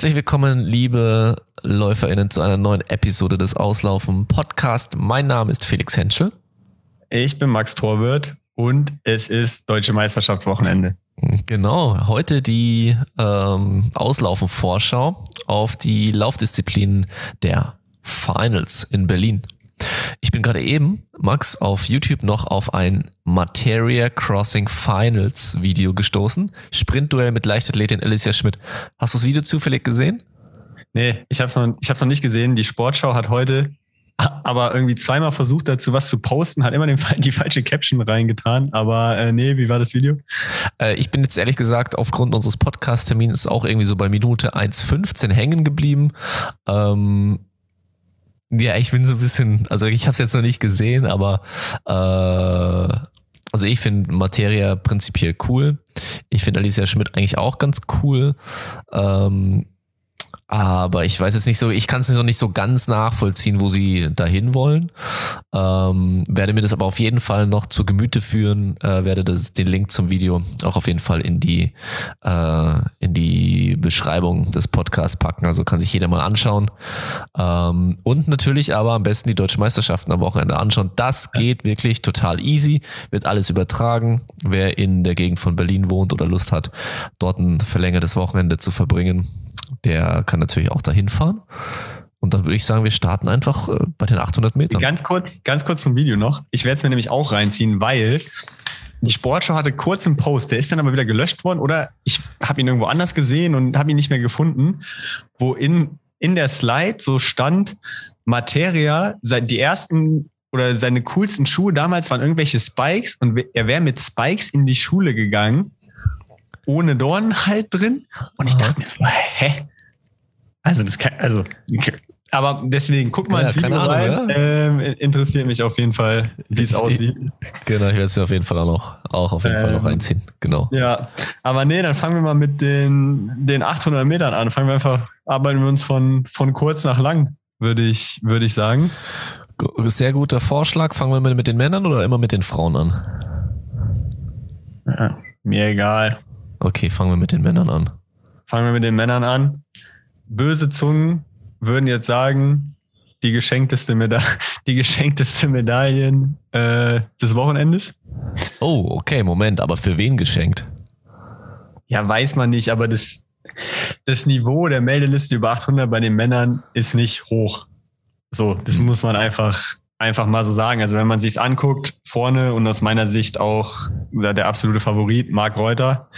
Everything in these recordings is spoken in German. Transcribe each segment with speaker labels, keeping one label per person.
Speaker 1: Herzlich willkommen, liebe LäuferInnen, zu einer neuen Episode des Auslaufen Podcast. Mein Name ist Felix Henschel.
Speaker 2: Ich bin Max Torwirt und es ist Deutsche Meisterschaftswochenende.
Speaker 1: Genau, heute die ähm, Auslaufen-Vorschau auf die Laufdisziplinen der Finals in Berlin. Ich bin gerade eben, Max, auf YouTube noch auf ein Materia Crossing Finals Video gestoßen. Sprintduell mit Leichtathletin Alicia Schmidt. Hast du das Video zufällig gesehen?
Speaker 2: Nee, ich habe es noch, noch nicht gesehen. Die Sportschau hat heute aber irgendwie zweimal versucht dazu was zu posten, hat immer den, die falsche Caption reingetan. Aber äh, nee, wie war das Video?
Speaker 1: Äh, ich bin jetzt ehrlich gesagt aufgrund unseres Podcast-Termins auch irgendwie so bei Minute 1,15 hängen geblieben. Ähm, ja, ich bin so ein bisschen, also ich habe es jetzt noch nicht gesehen, aber äh, also ich finde Materia prinzipiell cool. Ich finde Alicia Schmidt eigentlich auch ganz cool. Ähm, aber ich weiß jetzt nicht so, ich kann es noch nicht so ganz nachvollziehen, wo sie dahin wollen. Ähm, werde mir das aber auf jeden Fall noch zu Gemüte führen, äh, werde das, den Link zum Video auch auf jeden Fall in die, äh, in die Beschreibung des Podcasts packen. Also kann sich jeder mal anschauen. Ähm, und natürlich aber am besten die deutschen Meisterschaften am Wochenende anschauen. Das geht wirklich total easy, wird alles übertragen. Wer in der Gegend von Berlin wohnt oder Lust hat, dort ein verlängertes Wochenende zu verbringen, der kann natürlich auch dahin fahren. Und dann würde ich sagen, wir starten einfach äh, bei den 800 Metern.
Speaker 2: Ganz kurz, ganz kurz zum Video noch. Ich werde es mir nämlich auch reinziehen, weil die Sportschau hatte kurz einen Post, der ist dann aber wieder gelöscht worden oder ich habe ihn irgendwo anders gesehen und habe ihn nicht mehr gefunden, wo in, in der Slide so stand, Materia, die ersten oder seine coolsten Schuhe damals waren irgendwelche Spikes und er wäre mit Spikes in die Schule gegangen ohne Dorn halt drin. Und ich dachte mir so, hä? Also das kann, also, aber deswegen, guck mal ja, ins Video Ahnung, rein. Ja. Ähm, interessiert mich auf jeden Fall, wie es aussieht.
Speaker 1: Genau, ich werde es mir auf jeden Fall auch noch, auch auf jeden ähm, Fall noch ähm, reinziehen. Genau.
Speaker 2: Ja, aber nee, dann fangen wir mal mit den, den 800 Metern an. Fangen wir einfach, arbeiten wir uns von, von kurz nach lang, würde ich, würde ich sagen.
Speaker 1: Sehr guter Vorschlag. Fangen wir mit den Männern oder immer mit den Frauen an?
Speaker 2: Ja, mir egal.
Speaker 1: Okay, fangen wir mit den Männern an.
Speaker 2: Fangen wir mit den Männern an. Böse Zungen würden jetzt sagen, die geschenkteste, Meda die geschenkteste Medaillen äh, des Wochenendes.
Speaker 1: Oh, okay, Moment, aber für wen geschenkt?
Speaker 2: Ja, weiß man nicht, aber das, das Niveau der Meldeliste über 800 bei den Männern ist nicht hoch. So, das hm. muss man einfach einfach mal so sagen. Also wenn man sich's anguckt, vorne und aus meiner Sicht auch der absolute Favorit, Marc Reuter,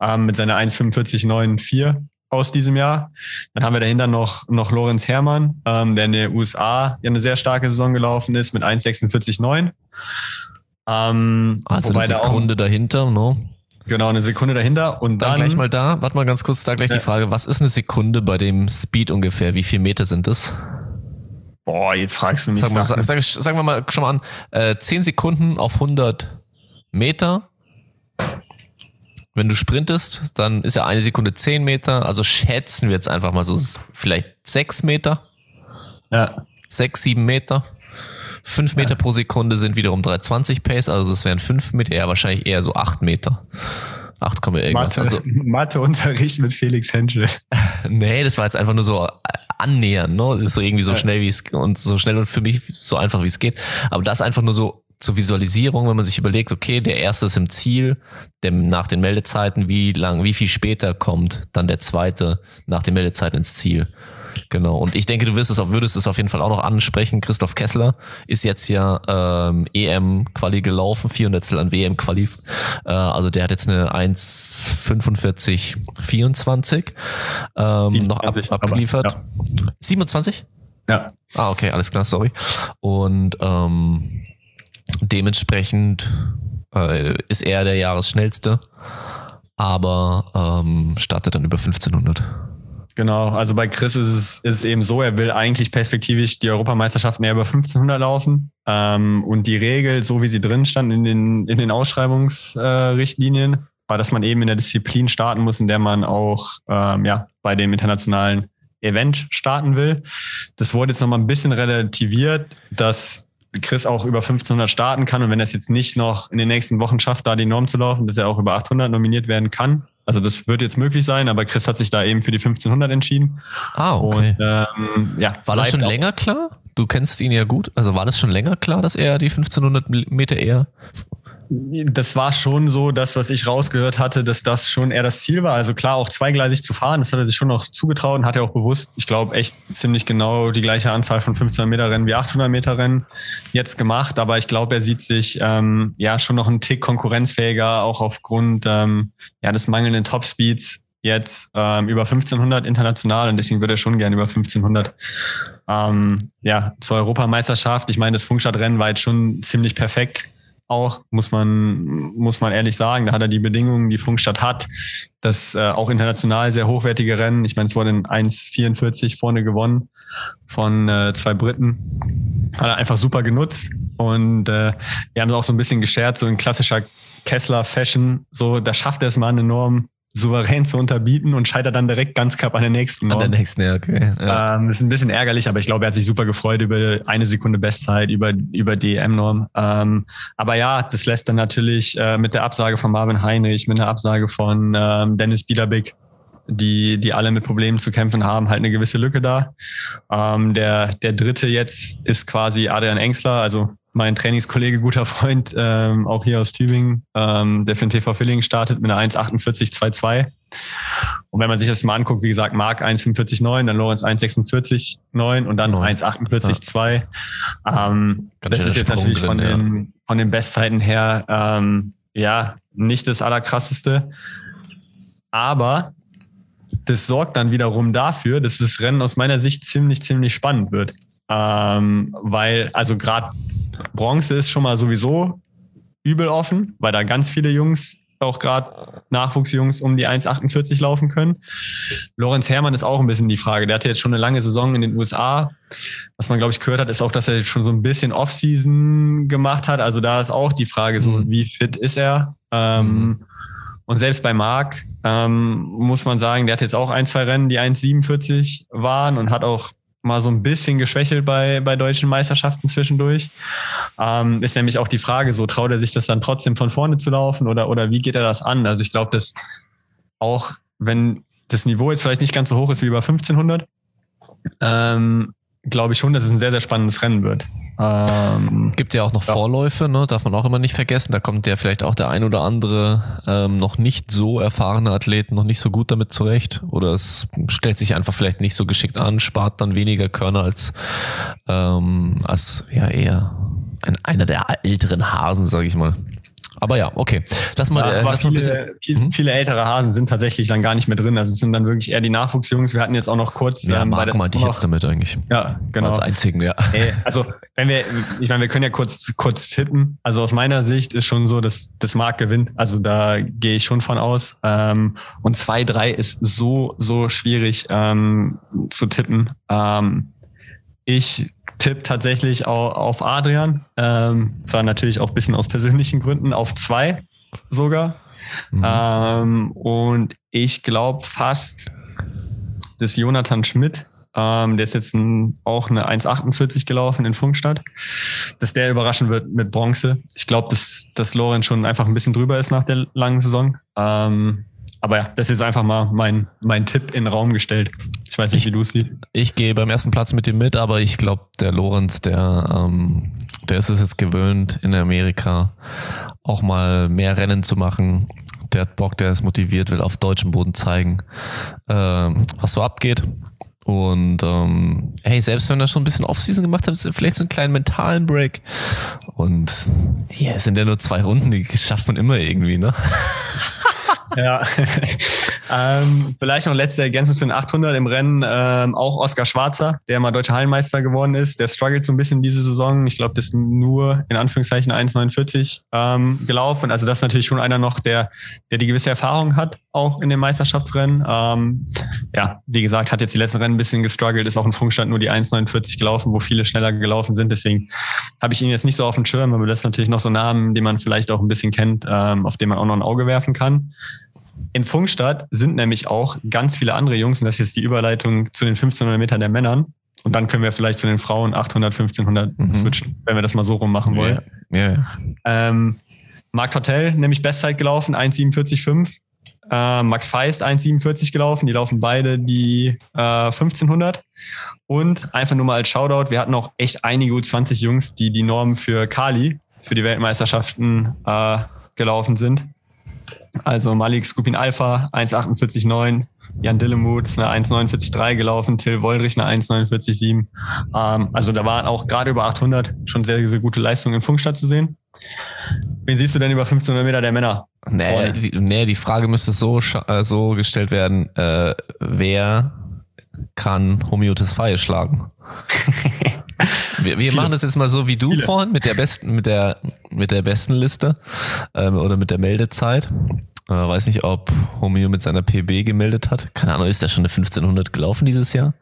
Speaker 2: ähm, mit seiner 1,45,94 aus diesem Jahr. Dann haben wir dahinter noch, noch Lorenz Herrmann, ähm, der in den USA ja eine sehr starke Saison gelaufen ist mit 1,46,9.
Speaker 1: Ähm, also eine Sekunde auch, dahinter, no?
Speaker 2: Genau, eine Sekunde dahinter und dann, dann
Speaker 1: gleich mal da, warte mal ganz kurz, da gleich ja. die Frage, was ist eine Sekunde bei dem Speed ungefähr? Wie viele Meter sind das?
Speaker 2: Boah, jetzt fragst du mich.
Speaker 1: Sag mal, sag, sag, sagen wir mal schon mal an, äh, 10 Sekunden auf 100 Meter. Wenn du sprintest, dann ist ja eine Sekunde 10 Meter. Also schätzen wir jetzt einfach mal so vielleicht 6 Meter. Ja. 6, 7 Meter. 5 Meter ja. pro Sekunde sind wiederum 320 Pace, also es wären 5 Meter, ja wahrscheinlich eher so 8 Meter. 8, irgendwas.
Speaker 2: Mathe, also, Matheunterricht mit Felix Henschel.
Speaker 1: nee, das war jetzt einfach nur so annähern, ne? Das ist so irgendwie so schnell wie es und so schnell und für mich so einfach wie es geht. Aber das einfach nur so zur Visualisierung, wenn man sich überlegt, okay, der erste ist im Ziel, der nach den Meldezeiten, wie lang, wie viel später kommt dann der zweite nach den Meldezeiten ins Ziel. Genau. Und ich denke, du wirst es auch, würdest es auf jeden Fall auch noch ansprechen. Christoph Kessler ist jetzt ja ähm, EM-Quali gelaufen, 400 an WM-Quali. Äh, also der hat jetzt eine 1,45, 24 ähm, noch ab, abgeliefert. Aber, ja. 27?
Speaker 2: Ja.
Speaker 1: Ah, okay, alles klar, sorry. Und ähm, dementsprechend äh, ist er der Jahresschnellste, aber ähm, startet dann über 1500.
Speaker 2: Genau, also bei Chris ist es, ist es eben so, er will eigentlich perspektivisch die Europameisterschaften eher über 1500 laufen. Ähm, und die Regel, so wie sie drin stand in den, in den Ausschreibungsrichtlinien, äh, war, dass man eben in der Disziplin starten muss, in der man auch ähm, ja, bei dem internationalen Event starten will. Das wurde jetzt nochmal ein bisschen relativiert, dass Chris auch über 1500 starten kann und wenn er es jetzt nicht noch in den nächsten Wochen schafft, da die Norm zu laufen, dass er auch über 800 nominiert werden kann Also das wird jetzt möglich sein, aber Chris hat sich da eben für die 1500 entschieden.
Speaker 1: Ah, okay.
Speaker 2: Und, ähm, ja,
Speaker 1: war das schon länger klar? Du kennst ihn ja gut. Also war das schon länger klar, dass er die 1500 Meter eher
Speaker 2: Das war schon so, das, was ich rausgehört hatte, dass das schon eher das Ziel war. Also klar, auch zweigleisig zu fahren, das hat er sich schon noch zugetraut und hat er auch bewusst, ich glaube, echt ziemlich genau die gleiche Anzahl von 1500 Meter Rennen wie 800 Meter Rennen jetzt gemacht. Aber ich glaube, er sieht sich ähm, ja schon noch einen Tick konkurrenzfähiger, auch aufgrund ähm, ja, des mangelnden Topspeeds jetzt ähm, über 1500 international und deswegen würde er schon gerne über 1500 ähm, ja, zur Europameisterschaft. Ich meine, das Funkstadtrennen war jetzt schon ziemlich perfekt auch, muss man, muss man ehrlich sagen. Da hat er die Bedingungen, die Funkstadt hat. Das äh, auch international sehr hochwertige Rennen. Ich meine, es wurde in 1,44 vorne gewonnen von äh, zwei Briten. Hat er einfach super genutzt. Und äh, wir haben es auch so ein bisschen geschert, so in klassischer Kessler-Fashion. So, da schafft er es mal enorm souverän zu unterbieten und scheitert dann direkt ganz knapp an der nächsten
Speaker 1: an der
Speaker 2: Norm.
Speaker 1: nächsten, ja, okay. Ja.
Speaker 2: Ähm, ist ein bisschen ärgerlich, aber ich glaube, er hat sich super gefreut über eine Sekunde Bestzeit, über, über die EM-Norm. Ähm, aber ja, das lässt dann natürlich äh, mit der Absage von Marvin Heinrich, mit der Absage von ähm, Dennis Biederbick, die, die alle mit Problemen zu kämpfen haben, halt eine gewisse Lücke da. Ähm, der, der dritte jetzt ist quasi Adrian Engsler, also mein Trainingskollege, guter Freund, ähm, auch hier aus Tübingen, ähm, der für den TV Filling startet mit einer 1,48,22. Und wenn man sich das mal anguckt, wie gesagt, Marc 1,45,9, dann Lorenz 1,46,9 und dann
Speaker 1: Neun.
Speaker 2: 1,48,2. Ähm,
Speaker 1: Ganz
Speaker 2: das ist jetzt
Speaker 1: Sprung
Speaker 2: natürlich
Speaker 1: drin,
Speaker 2: von,
Speaker 1: ja.
Speaker 2: den, von den Bestzeiten her, ähm, ja, nicht das Allerkrasseste. Aber das sorgt dann wiederum dafür, dass das Rennen aus meiner Sicht ziemlich, ziemlich spannend wird. Ähm, weil, also gerade Bronze ist schon mal sowieso übel offen, weil da ganz viele Jungs, auch gerade Nachwuchsjungs, um die 1,48 laufen können. Lorenz Herrmann ist auch ein bisschen die Frage. Der hatte jetzt schon eine lange Saison in den USA. Was man, glaube ich, gehört hat, ist auch, dass er jetzt schon so ein bisschen Off-Season gemacht hat. Also da ist auch die Frage, so
Speaker 1: Mhm.
Speaker 2: wie fit ist er? Ähm, Und selbst bei Marc ähm, muss man sagen, der hat jetzt auch ein, zwei Rennen, die 1,47 waren und hat auch mal so ein bisschen geschwächelt bei, bei deutschen Meisterschaften zwischendurch. Ähm, ist nämlich auch die Frage, so traut er sich das dann trotzdem von vorne zu laufen oder, oder wie geht er das an? Also ich glaube, dass auch wenn das Niveau jetzt vielleicht nicht ganz so hoch ist wie über 1500, ähm, glaube ich schon, dass es ein sehr, sehr spannendes Rennen wird. Ähm,
Speaker 1: Gibt ja auch noch
Speaker 2: Ja.
Speaker 1: Vorläufe, ne? darf man auch immer nicht vergessen. Da kommt ja vielleicht auch der ein oder andere ähm, noch nicht so erfahrene Athleten noch nicht so gut damit zurecht. Oder es stellt sich einfach vielleicht nicht so geschickt an, spart dann weniger Körner als, ähm, als ja eher ein, einer der älteren Hasen, sage ich mal. Aber ja, okay. Lass mal,
Speaker 2: Ja,
Speaker 1: äh, lass mal ein bisschen.
Speaker 2: viele, viele,
Speaker 1: Mhm.
Speaker 2: viele ältere Hasen sind tatsächlich dann gar nicht mehr drin. Also es sind dann wirklich eher die Nachwuchsjungs. Wir hatten jetzt auch noch kurz.
Speaker 1: Ja,
Speaker 2: ähm, der-
Speaker 1: meinte ich jetzt damit eigentlich.
Speaker 2: Ja, genau.
Speaker 1: Als einzigen, ja.
Speaker 2: Ey, also, wenn wir, ich meine, wir können ja kurz, kurz tippen. Also aus meiner Sicht ist schon so, dass das Markt gewinnt. Also da gehe ich schon von aus. Ähm, und zwei, drei ist so, so schwierig ähm, zu tippen. Ähm, ich tippe tatsächlich au- auf Adrian. Ähm, zwar natürlich auch ein bisschen aus persönlichen Gründen, auf zwei sogar.
Speaker 1: Mhm.
Speaker 2: Ähm, und ich glaube fast, dass Jonathan Schmidt, ähm, der ist jetzt ein, auch eine 1,48 gelaufen in Funkstadt, dass der überraschen wird mit Bronze. Ich glaube, dass, dass Lorenz schon einfach ein bisschen drüber ist nach der langen Saison. Ähm, aber ja, das ist einfach mal mein, mein Tipp in den Raum gestellt. Ich weiß nicht,
Speaker 1: Ich-
Speaker 2: wie du es siehst.
Speaker 1: Ich gehe beim ersten Platz mit ihm mit, aber ich glaube, der Lorenz, der, ähm, der ist es jetzt gewöhnt, in Amerika auch mal mehr Rennen zu machen. Der hat Bock, der ist motiviert, will auf deutschem Boden zeigen, ähm, was so abgeht. Und ähm, hey, selbst wenn er schon ein bisschen Offseason gemacht hat, ist vielleicht so einen kleinen mentalen Break. Und ja, es sind ja nur zwei Runden, die schafft man immer irgendwie, ne?
Speaker 2: Ja. ähm, vielleicht noch letzte Ergänzung zu den 800 im Rennen. Ähm, auch Oskar Schwarzer, der mal deutscher Hallenmeister geworden ist. Der struggelt so ein bisschen diese Saison. Ich glaube, das ist nur in Anführungszeichen 1,49 ähm, gelaufen. Also das ist natürlich schon einer noch, der, der die gewisse Erfahrung hat, auch in den Meisterschaftsrennen. Ähm, ja, wie gesagt, hat jetzt die letzten Rennen ein bisschen gestruggelt, ist auch in Funkstand nur die 1,49 gelaufen, wo viele schneller gelaufen sind. Deswegen habe ich ihn jetzt nicht so auf dem Schirm, aber das ist natürlich noch so ein Namen, den man vielleicht auch ein bisschen kennt, ähm, auf den man auch noch ein Auge werfen kann. In Funkstadt sind nämlich auch ganz viele andere Jungs, und das ist jetzt die Überleitung zu den 1500 Metern der Männern. Und dann können wir vielleicht zu den Frauen 800, 1500
Speaker 1: Mhm.
Speaker 2: switchen, wenn wir das mal so rum machen wollen.
Speaker 1: Ja, ja.
Speaker 2: Ähm, Marc Tortell, nämlich Bestzeit gelaufen, 1,47,5. äh, Max Feist 1,47 gelaufen. Die laufen beide die äh, 1500. Und einfach nur mal als Shoutout, wir hatten auch echt einige U20 Jungs, die die Norm für Kali, für die Weltmeisterschaften äh, gelaufen sind. Also Malik Skupin Alpha 1,48,9, Jan Dillemuth eine 1,49,3 gelaufen, Till Woldrich eine 1,49,7. Ähm, also da waren auch gerade über 800 schon sehr, sehr gute Leistungen in Funkstadt zu sehen. Wen siehst du denn über 1500 Meter der Männer?
Speaker 1: Nee, die, nee, die Frage müsste so, äh, so gestellt werden, äh, wer kann Homiotis Fire schlagen? wir, wir machen das jetzt mal so wie du Viele. vorhin mit der besten, mit der, mit der besten Liste ähm, oder mit der Meldezeit. Äh, weiß nicht, ob Homeo mit seiner PB gemeldet hat. Keine Ahnung, ist der schon eine 1500 gelaufen dieses Jahr?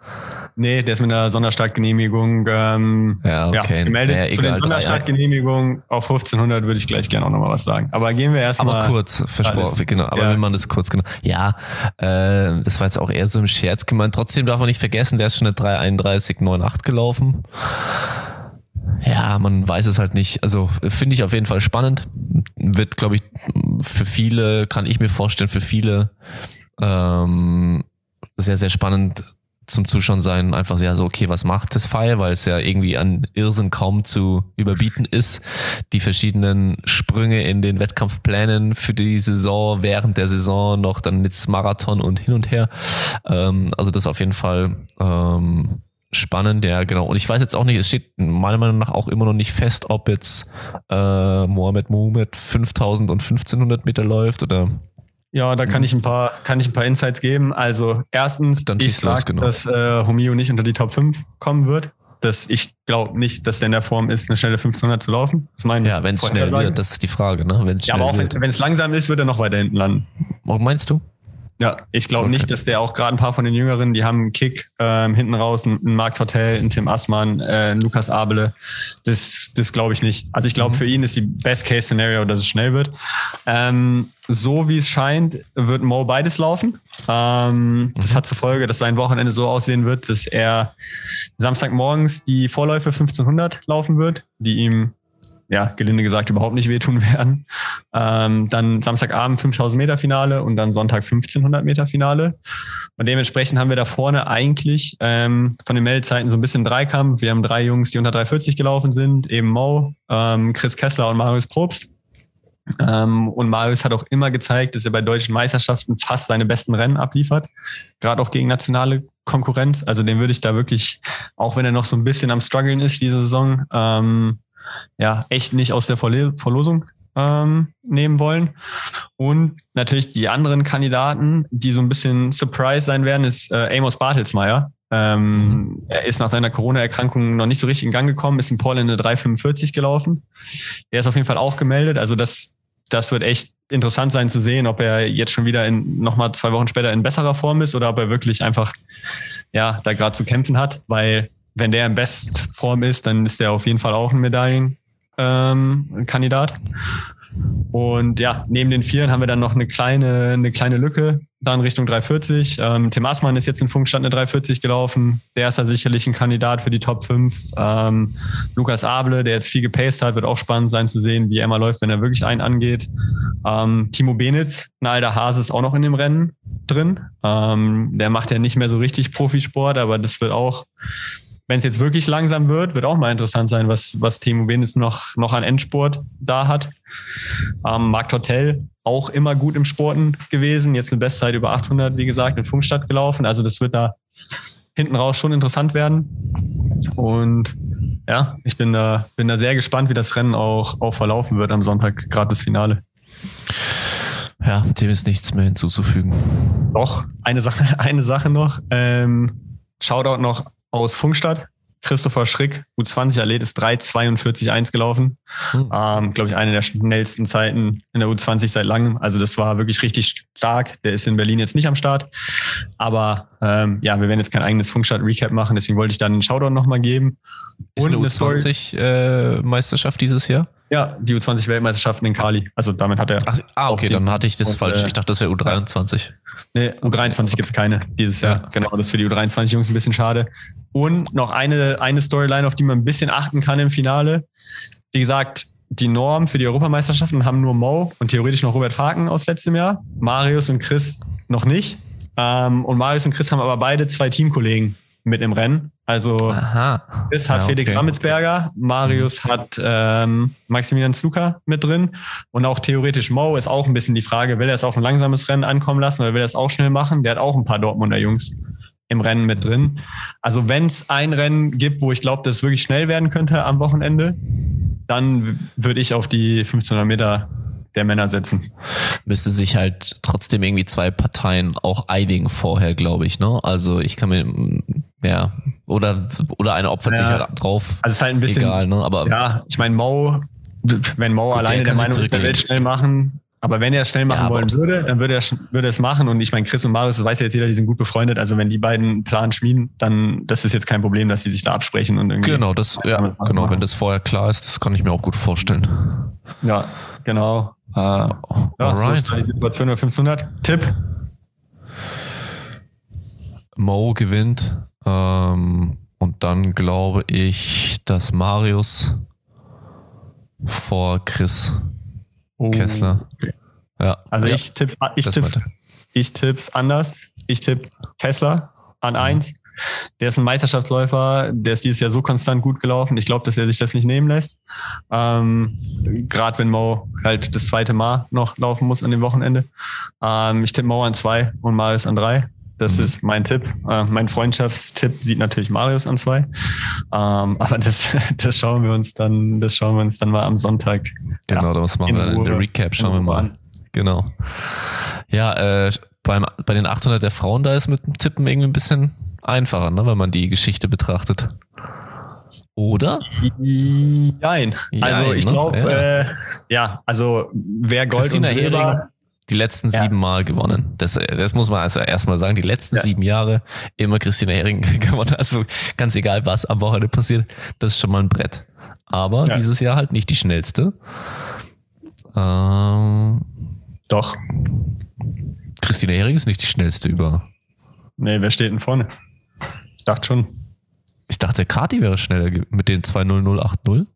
Speaker 2: Nee, der ist mit einer Sonderstartgenehmigung ähm, ja, okay. ja, gemeldet. Ja, Zu den Sonderstartgenehmigungen auf 1500 würde ich gleich gerne auch nochmal was sagen. Aber gehen wir erstmal.
Speaker 1: Aber kurz, versprochen, genau. Aber ja. wir machen das kurz, genau. Ja, äh, das war jetzt auch eher so im Scherz gemeint. Trotzdem darf man nicht vergessen, der ist schon eine 331,98 gelaufen. Ja, man weiß es halt nicht. Also finde ich auf jeden Fall spannend. Wird, glaube ich, für viele, kann ich mir vorstellen, für viele ähm, sehr, sehr spannend zum Zuschauen sein, einfach ja so, okay, was macht das Pfeil, weil es ja irgendwie an Irrsinn kaum zu überbieten ist. Die verschiedenen Sprünge in den Wettkampfplänen für die Saison, während der Saison noch dann mit Marathon und hin und her. Ähm, also das auf jeden Fall ähm, spannend, ja, genau. Und ich weiß jetzt auch nicht, es steht meiner Meinung nach auch immer noch nicht fest, ob jetzt äh, Mohamed Mohamed 5000 und 1500 Meter läuft oder
Speaker 2: ja, da kann mhm. ich ein paar, kann ich ein paar Insights geben. Also erstens,
Speaker 1: Dann ich sag, genau.
Speaker 2: dass äh, Homio nicht unter die Top 5 kommen wird. Dass ich glaube nicht, dass der in der Form ist, eine schnelle 1500 zu laufen.
Speaker 1: Das meine ja, wenn es schnell wird, das ist die Frage. Ne?
Speaker 2: Wenn's ja, aber auch wenn es langsam ist, wird er noch weiter hinten landen.
Speaker 1: Meinst du?
Speaker 2: Ja, ich glaube okay. nicht, dass der auch gerade ein paar von den Jüngeren, die haben einen Kick ähm, hinten raus, ein, Marc Hotel, ein Tim Assmann, äh, ein Lukas Abele. Das, das glaube ich nicht. Also ich glaube, mhm. für ihn ist die Best-Case-Szenario, dass es schnell wird. Ähm, so wie es scheint, wird Mo beides laufen. Ähm, mhm. Das hat zur Folge, dass sein Wochenende so aussehen wird, dass er Samstagmorgens die Vorläufe 1500 laufen wird, die ihm ja, gelinde gesagt, überhaupt nicht wehtun werden. Ähm, dann Samstagabend 5000 Meter Finale und dann Sonntag 1500 Meter Finale. Und dementsprechend haben wir da vorne eigentlich ähm, von den Meldezeiten so ein bisschen Dreikampf. Wir haben drei Jungs, die unter 340 gelaufen sind, eben Mo, ähm, Chris Kessler und Marius Probst. Ähm, und Marius hat auch immer gezeigt, dass er bei deutschen Meisterschaften fast seine besten Rennen abliefert, gerade auch gegen nationale Konkurrenz. Also den würde ich da wirklich, auch wenn er noch so ein bisschen am struggeln ist diese Saison, ähm, ja, echt nicht aus der Verlosung ähm, nehmen wollen. Und natürlich die anderen Kandidaten, die so ein bisschen Surprise sein werden, ist äh, Amos Bartelsmeier. Ähm, mhm. Er ist nach seiner Corona-Erkrankung noch nicht so richtig in Gang gekommen, ist in Paul in eine 345 gelaufen. Der ist auf jeden Fall auch gemeldet. Also das, das wird echt interessant sein zu sehen, ob er jetzt schon wieder in nochmal zwei Wochen später in besserer Form ist oder ob er wirklich einfach ja da gerade zu kämpfen hat, weil wenn der in Bestform ist, dann ist der auf jeden Fall auch ein Medaillenkandidat. Ähm, und ja, neben den Vieren haben wir dann noch eine kleine, eine kleine Lücke, dann Richtung 340. Ähm, Tim Aßmann ist jetzt in Funkstand eine 340 gelaufen. Der ist da sicherlich ein Kandidat für die Top 5. Ähm, Lukas Able, der jetzt viel gepaced hat, wird auch spannend sein zu sehen, wie er mal läuft, wenn er wirklich einen angeht. Ähm, Timo Benitz, ein alter Hase, ist auch noch in dem Rennen drin. Ähm, der macht ja nicht mehr so richtig Profisport, aber das wird auch wenn es jetzt wirklich langsam wird, wird auch mal interessant sein, was, was Timo Benes noch, noch an Endsport da hat. Ähm, Marc Hotel auch immer gut im Sporten gewesen, jetzt eine Bestzeit über 800, wie gesagt, in Funkstadt gelaufen. Also das wird da hinten raus schon interessant werden. Und ja, ich bin da, bin da sehr gespannt, wie das Rennen auch, auch verlaufen wird am Sonntag, gerade das Finale.
Speaker 1: Ja, dem ist nichts mehr hinzuzufügen.
Speaker 2: Doch, eine Sache, eine Sache noch. Ähm, Shoutout noch aus Funkstadt. Christopher Schrick, U20-Athlet, ist 3,42,1 gelaufen. Hm. Ähm, Glaube ich, eine der schnellsten Zeiten in der U20 seit langem. Also das war wirklich richtig stark. Der ist in Berlin jetzt nicht am Start. Aber ähm, ja, wir werden jetzt kein eigenes Funkstadt-Recap machen, deswegen wollte ich dann einen Shoutout nochmal geben.
Speaker 1: Ist Und eine U20-Meisterschaft äh, dieses Jahr?
Speaker 2: Ja, die U20-Weltmeisterschaften in Kali. Also damit hat er.
Speaker 1: Ach, ah, okay, dann hatte ich das und, falsch. Äh, ich dachte, das wäre U23.
Speaker 2: Nee, U23 okay. gibt es keine dieses Jahr. Ja. Genau, das ist für die U23-Jungs ein bisschen schade. Und noch eine, eine Storyline, auf die man ein bisschen achten kann im Finale. Wie gesagt, die Norm für die Europameisterschaften haben nur Mo und theoretisch noch Robert Faken aus letztem Jahr. Marius und Chris noch nicht. Ähm, und Marius und Chris haben aber beide zwei Teamkollegen mit im Rennen. Also
Speaker 1: Aha.
Speaker 2: Chris hat
Speaker 1: Ja,
Speaker 2: Felix
Speaker 1: okay.
Speaker 2: Rammelsberger, Marius hat ähm, Maximilian Sluka mit drin und auch theoretisch Mo ist auch ein bisschen die Frage, will er es auf ein langsames Rennen ankommen lassen oder will er es auch schnell machen? Der hat auch ein paar Dortmunder Jungs im Rennen mit drin. Also wenn es ein Rennen gibt, wo ich glaube, dass es wirklich schnell werden könnte am Wochenende, dann würde ich auf die 1500 Meter der Männer setzen.
Speaker 1: Müsste sich halt trotzdem irgendwie zwei Parteien auch einigen vorher, glaube ich, ne? Also ich kann mir, ja, oder, oder eine opfert sich
Speaker 2: Ja.
Speaker 1: halt drauf.
Speaker 2: Also ist halt ein bisschen
Speaker 1: Egal, ne? Aber
Speaker 2: Ja, ich meine, Mo, wenn Mo
Speaker 1: Gut, der
Speaker 2: alleine der
Speaker 1: sich
Speaker 2: Meinung ist, er will schnell machen, aber wenn er es schnell machen
Speaker 1: Ja,
Speaker 2: wollen würde, dann würde er, würde er es machen. Und ich meine, Chris und Marius, das weiß ja jetzt jeder, die sind gut befreundet. Also wenn die beiden einen Plan schmieden, dann das ist jetzt kein Problem, dass sie sich da absprechen und irgendwie.
Speaker 1: genau, das, ja,
Speaker 2: Damit machen.
Speaker 1: genau, wenn das vorher klar ist, das kann ich mir auch gut vorstellen.
Speaker 2: Ja, genau. Äh, ja, so
Speaker 1: Alright.
Speaker 2: die Situation der 1500. Tipp.
Speaker 1: Mo gewinnt. Ähm, und dann glaube ich, dass Marius vor Chris
Speaker 2: Oh.
Speaker 1: Kessler.
Speaker 2: okay.
Speaker 1: Ja.
Speaker 2: Also
Speaker 1: ja,
Speaker 2: ich tipp, ich
Speaker 1: das
Speaker 2: tipp's, ich tipp's anders. Ich tipp Kessler an eins. Der ist ein Meisterschaftsläufer, der ist dieses Jahr so konstant gut gelaufen. Ich glaube, dass er sich das nicht nehmen lässt. Ähm, Gerade wenn Mo halt das zweite Mal noch laufen muss an dem Wochenende. Ähm, ich tippe Mo an zwei und Marius an drei. Das
Speaker 1: Mhm.
Speaker 2: ist mein Tipp. Äh, mein Freundschaftstipp sieht natürlich Marius an zwei. Ähm, aber das, das schauen wir uns dann, das schauen wir uns dann mal am Sonntag
Speaker 1: Genau,
Speaker 2: ja,
Speaker 1: das machen wir in der Recap. Schauen wir mal.
Speaker 2: an.
Speaker 1: Genau. Ja, äh, beim, bei den 800 der Frauen, da ist mit dem Tippen irgendwie ein bisschen einfacher, ne, wenn man die Geschichte betrachtet. Oder?
Speaker 2: Nein. Also
Speaker 1: Jein,
Speaker 2: ich
Speaker 1: ne?
Speaker 2: glaube,
Speaker 1: Ja.
Speaker 2: äh, ja, also wer Gold
Speaker 1: Christina
Speaker 2: und Silber.
Speaker 1: Hering, die letzten
Speaker 2: Ja.
Speaker 1: sieben Mal gewonnen. Das, das muss man also erstmal sagen. Die letzten
Speaker 2: Ja.
Speaker 1: sieben Jahre immer Christina Hering gewonnen. Also ganz egal, was am Wochenende passiert, das ist schon mal ein Brett. Aber
Speaker 2: Ja.
Speaker 1: dieses Jahr halt nicht die schnellste. Ähm,
Speaker 2: Doch.
Speaker 1: Christina Hering ist nicht die schnellste über.
Speaker 2: Nee, wer steht denn vorne? Ich dachte schon.
Speaker 1: Ich dachte, Kati wäre schneller mit den 20080.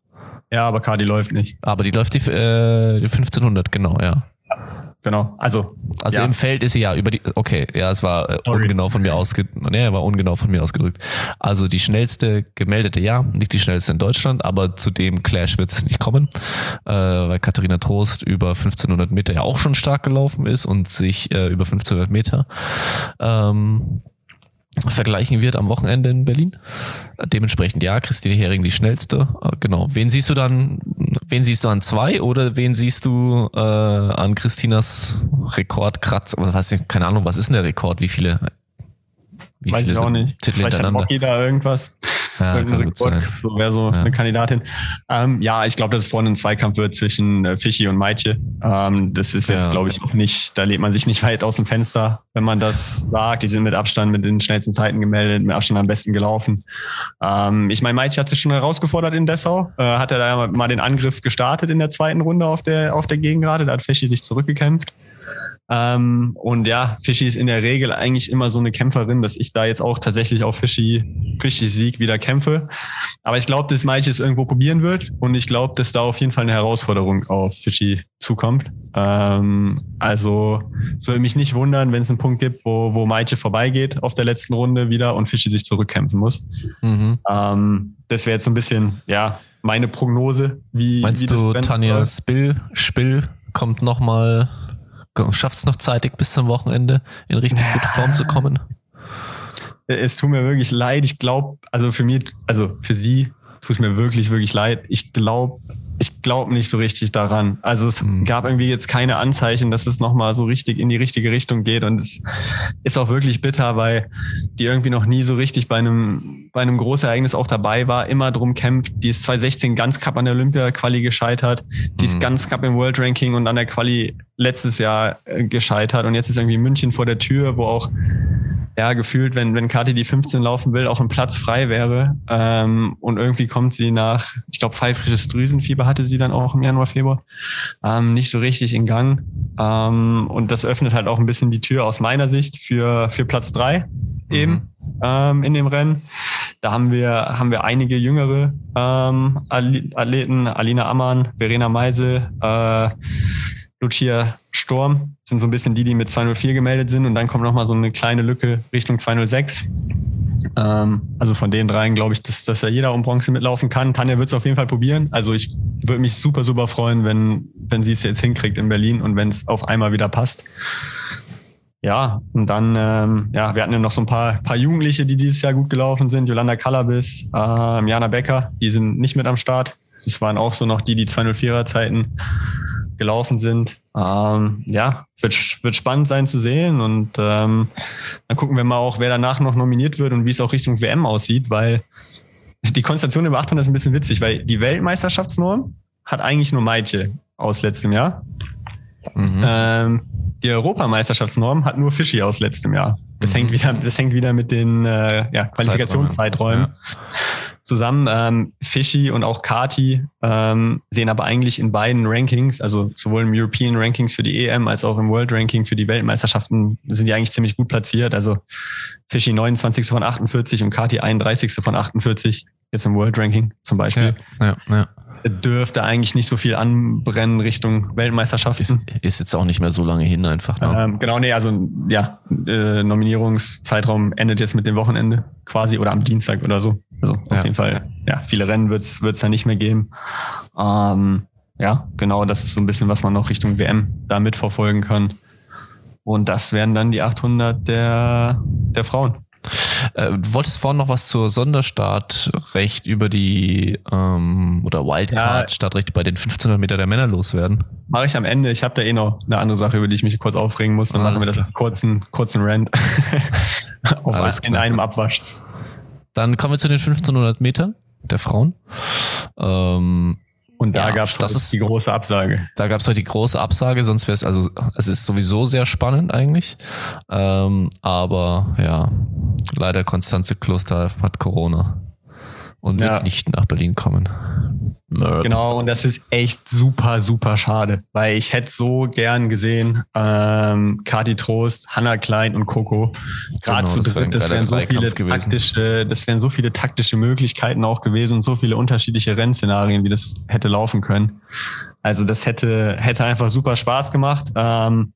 Speaker 2: Ja, aber Cardi läuft nicht.
Speaker 1: Aber die läuft die, äh, die 1500, genau, ja.
Speaker 2: Genau. Also,
Speaker 1: Also
Speaker 2: Ja.
Speaker 1: im Feld ist sie ja über die. Okay, ja, es war äh, ungenau von mir ausgedrückt. Nee, war ungenau von mir ausgedrückt. Also die schnellste gemeldete, ja, nicht die schnellste in Deutschland, aber zu dem Clash wird es nicht kommen, äh, weil Katharina Trost über 1500 Meter ja auch schon stark gelaufen ist und sich äh, über 1500 Meter ähm, vergleichen wird am Wochenende in Berlin. Dementsprechend ja, Christine Hering die schnellste. Äh, Genau. Wen siehst du dann? Wen siehst du an zwei oder wen siehst du äh, an Christinas Rekordkratz? Oder weiß nicht, keine Ahnung, was ist denn der Rekord? Wie viele? Wie
Speaker 2: weiß ich auch nicht.
Speaker 1: Titel
Speaker 2: Vielleicht hat? Bocky da irgendwas.
Speaker 1: Ja,
Speaker 2: Irgendein Rekord. wäre so
Speaker 1: Ja.
Speaker 2: eine Kandidatin. Ähm, ja, ich glaube, dass es vorne ein Zweikampf wird zwischen äh, Fischi und Maitje. Ähm, das ist jetzt,
Speaker 1: Ja.
Speaker 2: glaube ich, auch nicht, da lehnt man sich nicht weit aus dem Fenster, wenn man das sagt. Die sind mit Abstand mit den schnellsten Zeiten gemeldet, mit Abstand am besten gelaufen. Ähm, ich meine, Maitje hat sich schon herausgefordert in Dessau. Äh, hat er da mal den Angriff gestartet in der zweiten Runde auf der, auf der Gegengrade. Da hat Fischi sich zurückgekämpft. Ähm, und ja, Fischi ist in der Regel eigentlich immer so eine Kämpferin, dass ich da jetzt auch tatsächlich auf Fischi, Fischis Sieg wieder kämpfe. Aber ich glaube, dass Maitje es irgendwo probieren wird und ich glaube, dass da auf jeden Fall eine Herausforderung auf Fischi zukommt. Ähm, also es würde mich nicht wundern, wenn es einen Punkt gibt, wo, wo Maitje vorbeigeht auf der letzten Runde wieder und Fischi sich zurückkämpfen muss.
Speaker 1: Mhm.
Speaker 2: Ähm, das wäre jetzt so ein bisschen, ja, meine Prognose. Wie, wie
Speaker 1: Meinst
Speaker 2: das
Speaker 1: du, Tanja. Spill, Spill kommt nochmal, schafft es noch zeitig bis zum Wochenende in richtig gute Form zu kommen?
Speaker 2: Es tut mir wirklich leid. Ich glaube, also für mich, also für sie tut es mir wirklich, wirklich leid. Ich glaube, ich glaube nicht so richtig daran. Also es
Speaker 1: Hm.
Speaker 2: gab irgendwie jetzt keine Anzeichen, dass es nochmal so richtig in die richtige Richtung geht. Und es ist auch wirklich bitter, weil die irgendwie noch nie so richtig bei einem, bei einem Großereignis auch dabei war, immer drum kämpft. Die ist 2016 ganz knapp an der Olympia-Quali gescheitert. Die ist
Speaker 1: Mhm.
Speaker 2: ganz knapp im World Ranking und an der Quali letztes Jahr äh, gescheitert. Und jetzt ist irgendwie München vor der Tür, wo auch ja, gefühlt, wenn, wenn Kati die 15 laufen will, auch ein Platz frei wäre. Ähm, und irgendwie kommt sie nach, ich glaube, pfeifrisches Drüsenfieber hatte sie dann auch im Januar, Februar, ähm, nicht so richtig in Gang. Ähm, und das öffnet halt auch ein bisschen die Tür aus meiner Sicht für, für Platz drei eben ähm, in dem Rennen. Da haben wir, haben wir einige jüngere ähm, Athleten, Alina Ammann, Verena Meisel, äh, Lucia Sturm sind so ein bisschen die, die mit 204 gemeldet sind und dann kommt nochmal so eine kleine Lücke Richtung 206. Ähm, also von den dreien glaube ich, dass, dass ja jeder um Bronze mitlaufen kann. Tanja wird es auf jeden Fall probieren. Also ich würde mich super, super freuen, wenn, wenn sie es jetzt hinkriegt in Berlin und wenn es auf einmal wieder passt. Ja, und dann, ähm, ja, wir hatten ja noch so ein paar, paar Jugendliche, die dieses Jahr gut gelaufen sind. Jolanda Kalabis, ähm, Jana Becker, die sind nicht mit am Start. Das waren auch so noch die, die 204er Zeiten gelaufen sind. Ähm, ja, wird, wird spannend sein zu sehen und ähm, dann gucken wir mal auch, wer danach noch nominiert wird und wie es auch Richtung WM aussieht, weil die Konstellation über 800 ist ein bisschen witzig, weil die Weltmeisterschaftsnorm hat eigentlich nur Maitje aus letztem Jahr. Mhm. Ähm, die Europameisterschaftsnorm hat nur Fischi aus letztem Jahr. Das, mhm. hängt, wieder, das hängt wieder mit den äh, ja, Qualifikationszeiträumen. Ja zusammen. Ähm, Fischi und auch Kati ähm, sehen aber eigentlich in beiden Rankings, also sowohl im European Rankings für die EM als auch im World Ranking für die Weltmeisterschaften, sind die eigentlich ziemlich gut platziert. Also Fischi 29. von 48 und Kati 31. von 48, jetzt im World Ranking zum Beispiel. Ja, ja, ja dürfte eigentlich nicht so viel anbrennen Richtung Weltmeisterschaft.
Speaker 1: Ist, ist, jetzt auch nicht mehr so lange hin einfach.
Speaker 2: Ne? Ähm, genau, nee, also ja, äh, Nominierungszeitraum endet jetzt mit dem Wochenende quasi oder am Dienstag oder so. Also auf ja. jeden Fall, ja, viele Rennen wird es da nicht mehr geben. Ähm, ja, genau, das ist so ein bisschen, was man noch Richtung WM da mitverfolgen kann. Und das wären dann die 800 der, der Frauen.
Speaker 1: Äh, du wolltest vorhin noch was zur Sonderstartrecht über die ähm, oder Wildcard-Startrecht bei den 1500 Meter der Männer loswerden.
Speaker 2: Mache ich am Ende. Ich habe da eh noch eine andere Sache, über die ich mich kurz aufregen muss. Dann Alles machen wir das als kurzen, kurzen Rant auf Alles in einem Abwasch.
Speaker 1: Dann kommen wir zu den 1500 Metern der Frauen. Ähm,
Speaker 2: und da ja, gab es die große Absage.
Speaker 1: Da gab es heute die große Absage, sonst wäre es, also es ist sowieso sehr spannend eigentlich. Ähm, aber ja, leider Konstanze Kloster hat Corona und wird ja. nicht nach Berlin kommen.
Speaker 2: Mörb. Genau, und das ist echt super, super schade, weil ich hätte so gern gesehen, ähm, Kati Trost, Hanna Klein und Coco gerade genau, zu dritt. Das wären so viele taktische, das wären so viele taktische Möglichkeiten auch gewesen und so viele unterschiedliche Rennszenarien, wie das hätte laufen können. Also das hätte, hätte einfach super Spaß gemacht. Ähm,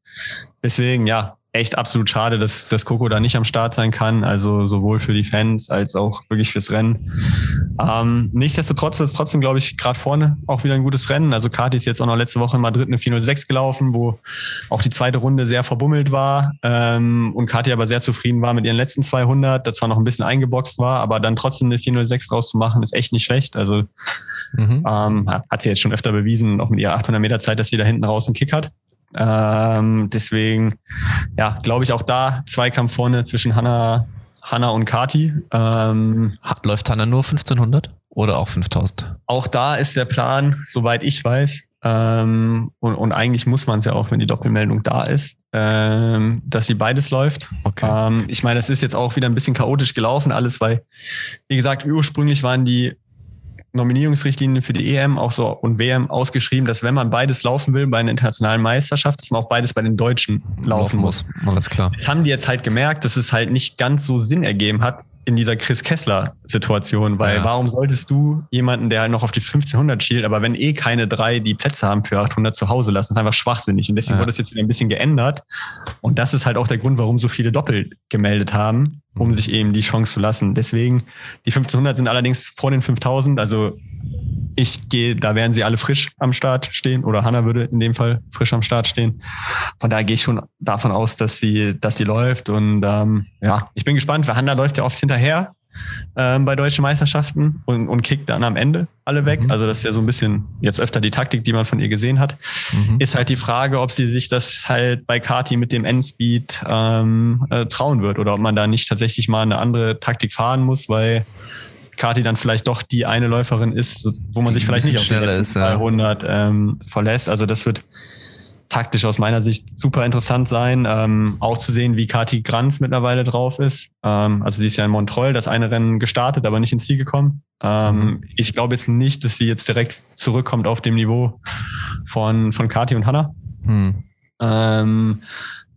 Speaker 2: deswegen, ja, echt absolut schade, dass, dass Coco da nicht am Start sein kann. Also sowohl für die Fans als auch wirklich fürs Rennen. Ähm, nichtsdestotrotz wird es trotzdem, glaube ich, gerade vorne auch wieder ein gutes Rennen. Also Kati ist jetzt auch noch letzte Woche in Madrid eine 406 gelaufen, wo auch die zweite Runde sehr verbummelt war ähm, und Kati aber sehr zufrieden war mit ihren letzten 200, da zwar noch ein bisschen eingeboxt war, aber dann trotzdem eine 406 draus zu machen, ist echt nicht schlecht. Also mhm. ähm, hat sie jetzt schon öfter bewiesen, auch mit ihrer 800 Meter Zeit, dass sie da hinten raus einen Kick hat. Ähm, deswegen, ja, glaube ich auch da Zweikampf vorne zwischen Hanna, Hanna und Kati. Ähm,
Speaker 1: Läuft Hanna nur 1500 oder auch 5000?
Speaker 2: Auch da ist der Plan, soweit ich weiß, ähm, und, und eigentlich muss man es ja auch, wenn die Doppelmeldung da ist, ähm, dass sie beides läuft. Okay. Ähm, ich meine, es ist jetzt auch wieder ein bisschen chaotisch gelaufen, alles, weil, wie gesagt, ursprünglich waren die Nominierungsrichtlinien für die EM auch so und WM ausgeschrieben, dass wenn man beides laufen will bei einer internationalen Meisterschaft, dass man auch beides bei den Deutschen laufen, laufen muss.
Speaker 1: Alles klar.
Speaker 2: Das haben die jetzt halt gemerkt, dass es halt nicht ganz so Sinn ergeben hat, in dieser Chris Kessler Situation, weil ja. warum solltest du jemanden, der halt noch auf die 1500 schielt, aber wenn eh keine drei die Plätze haben für 800 zu Hause lassen, ist einfach schwachsinnig und deswegen ja. wurde es jetzt wieder ein bisschen geändert und das ist halt auch der Grund, warum so viele doppelt gemeldet haben, um mhm. sich eben die Chance zu lassen. Deswegen die 1500 sind allerdings vor den 5000, also ich gehe, da werden sie alle frisch am Start stehen oder Hanna würde in dem Fall frisch am Start stehen. Von daher gehe ich schon davon aus, dass sie, dass sie läuft und ähm, ja, ich bin gespannt, weil Hanna läuft ja oft hinterher ähm, bei deutschen Meisterschaften und, und kickt dann am Ende alle weg. Mhm. Also das ist ja so ein bisschen jetzt öfter die Taktik, die man von ihr gesehen hat. Mhm. Ist halt die Frage, ob sie sich das halt bei Kati mit dem Endspeed ähm, äh, trauen wird oder ob man da nicht tatsächlich mal eine andere Taktik fahren muss, weil Kati dann vielleicht doch die eine Läuferin ist, wo man die sich vielleicht nicht auf die ist, 200 ja. ähm, verlässt. Also das wird taktisch aus meiner Sicht super interessant sein, ähm, auch zu sehen, wie Kati Granz mittlerweile drauf ist. Ähm, also sie ist ja in Montreux das eine Rennen gestartet, aber nicht ins Ziel gekommen. Ähm, mhm. Ich glaube jetzt nicht, dass sie jetzt direkt zurückkommt auf dem Niveau von, von Kati und Hanna. Mhm. Ähm,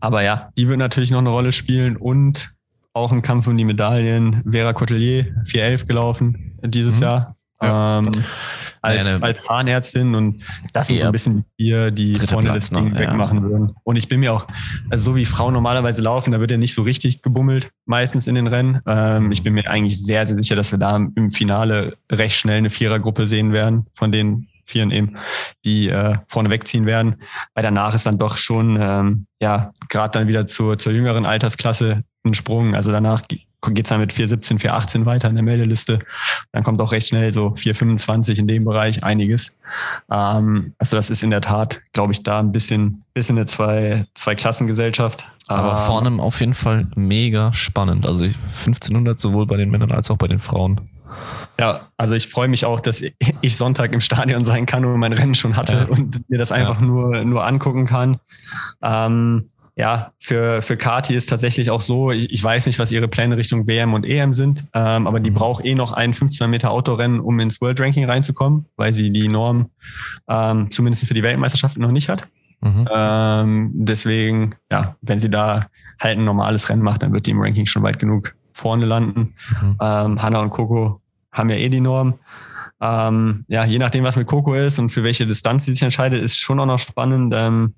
Speaker 2: aber ja, die wird natürlich noch eine Rolle spielen und auch im Kampf um die Medaillen. Vera Cotelier, 411 gelaufen dieses mhm. Jahr. Ja. Ähm, als, als Zahnärztin und das sind so ein bisschen die vier, die vorne Platz das Ding noch, wegmachen ja. würden. Und ich bin mir auch, also so wie Frauen normalerweise laufen, da wird ja nicht so richtig gebummelt, meistens in den Rennen. Ähm, ich bin mir eigentlich sehr, sehr sicher, dass wir da im Finale recht schnell eine Vierergruppe sehen werden, von den Vieren eben, die äh, vorne wegziehen werden. Weil danach ist dann doch schon, ähm, ja, gerade dann wieder zur, zur jüngeren Altersklasse ein Sprung. Also danach geht es dann mit 417, 418 weiter in der Meldeliste. Dann kommt auch recht schnell so 425 in dem Bereich einiges. Ähm, also das ist in der Tat, glaube ich, da ein bisschen, bisschen eine zwei, zwei Klassengesellschaft.
Speaker 1: Aber ähm, vorne auf jeden Fall mega spannend. Also 1500 sowohl bei den Männern als auch bei den Frauen.
Speaker 2: Ja, also ich freue mich auch, dass ich Sonntag im Stadion sein kann und mein Rennen schon hatte ja. und mir das einfach ja. nur, nur angucken kann. Ähm, ja, für, für Kati ist tatsächlich auch so, ich, ich weiß nicht, was ihre Pläne Richtung WM und EM sind, ähm, aber die mhm. braucht eh noch ein 15 Meter Autorennen, um ins World Ranking reinzukommen, weil sie die Norm ähm, zumindest für die Weltmeisterschaft noch nicht hat. Mhm. Ähm, deswegen, ja, wenn sie da halt ein normales Rennen macht, dann wird die im Ranking schon weit genug vorne landen. Mhm. Ähm, Hanna und Coco haben ja eh die Norm. Ähm, ja, je nachdem, was mit Coco ist und für welche Distanz sie sich entscheidet, ist schon auch noch spannend. Ähm,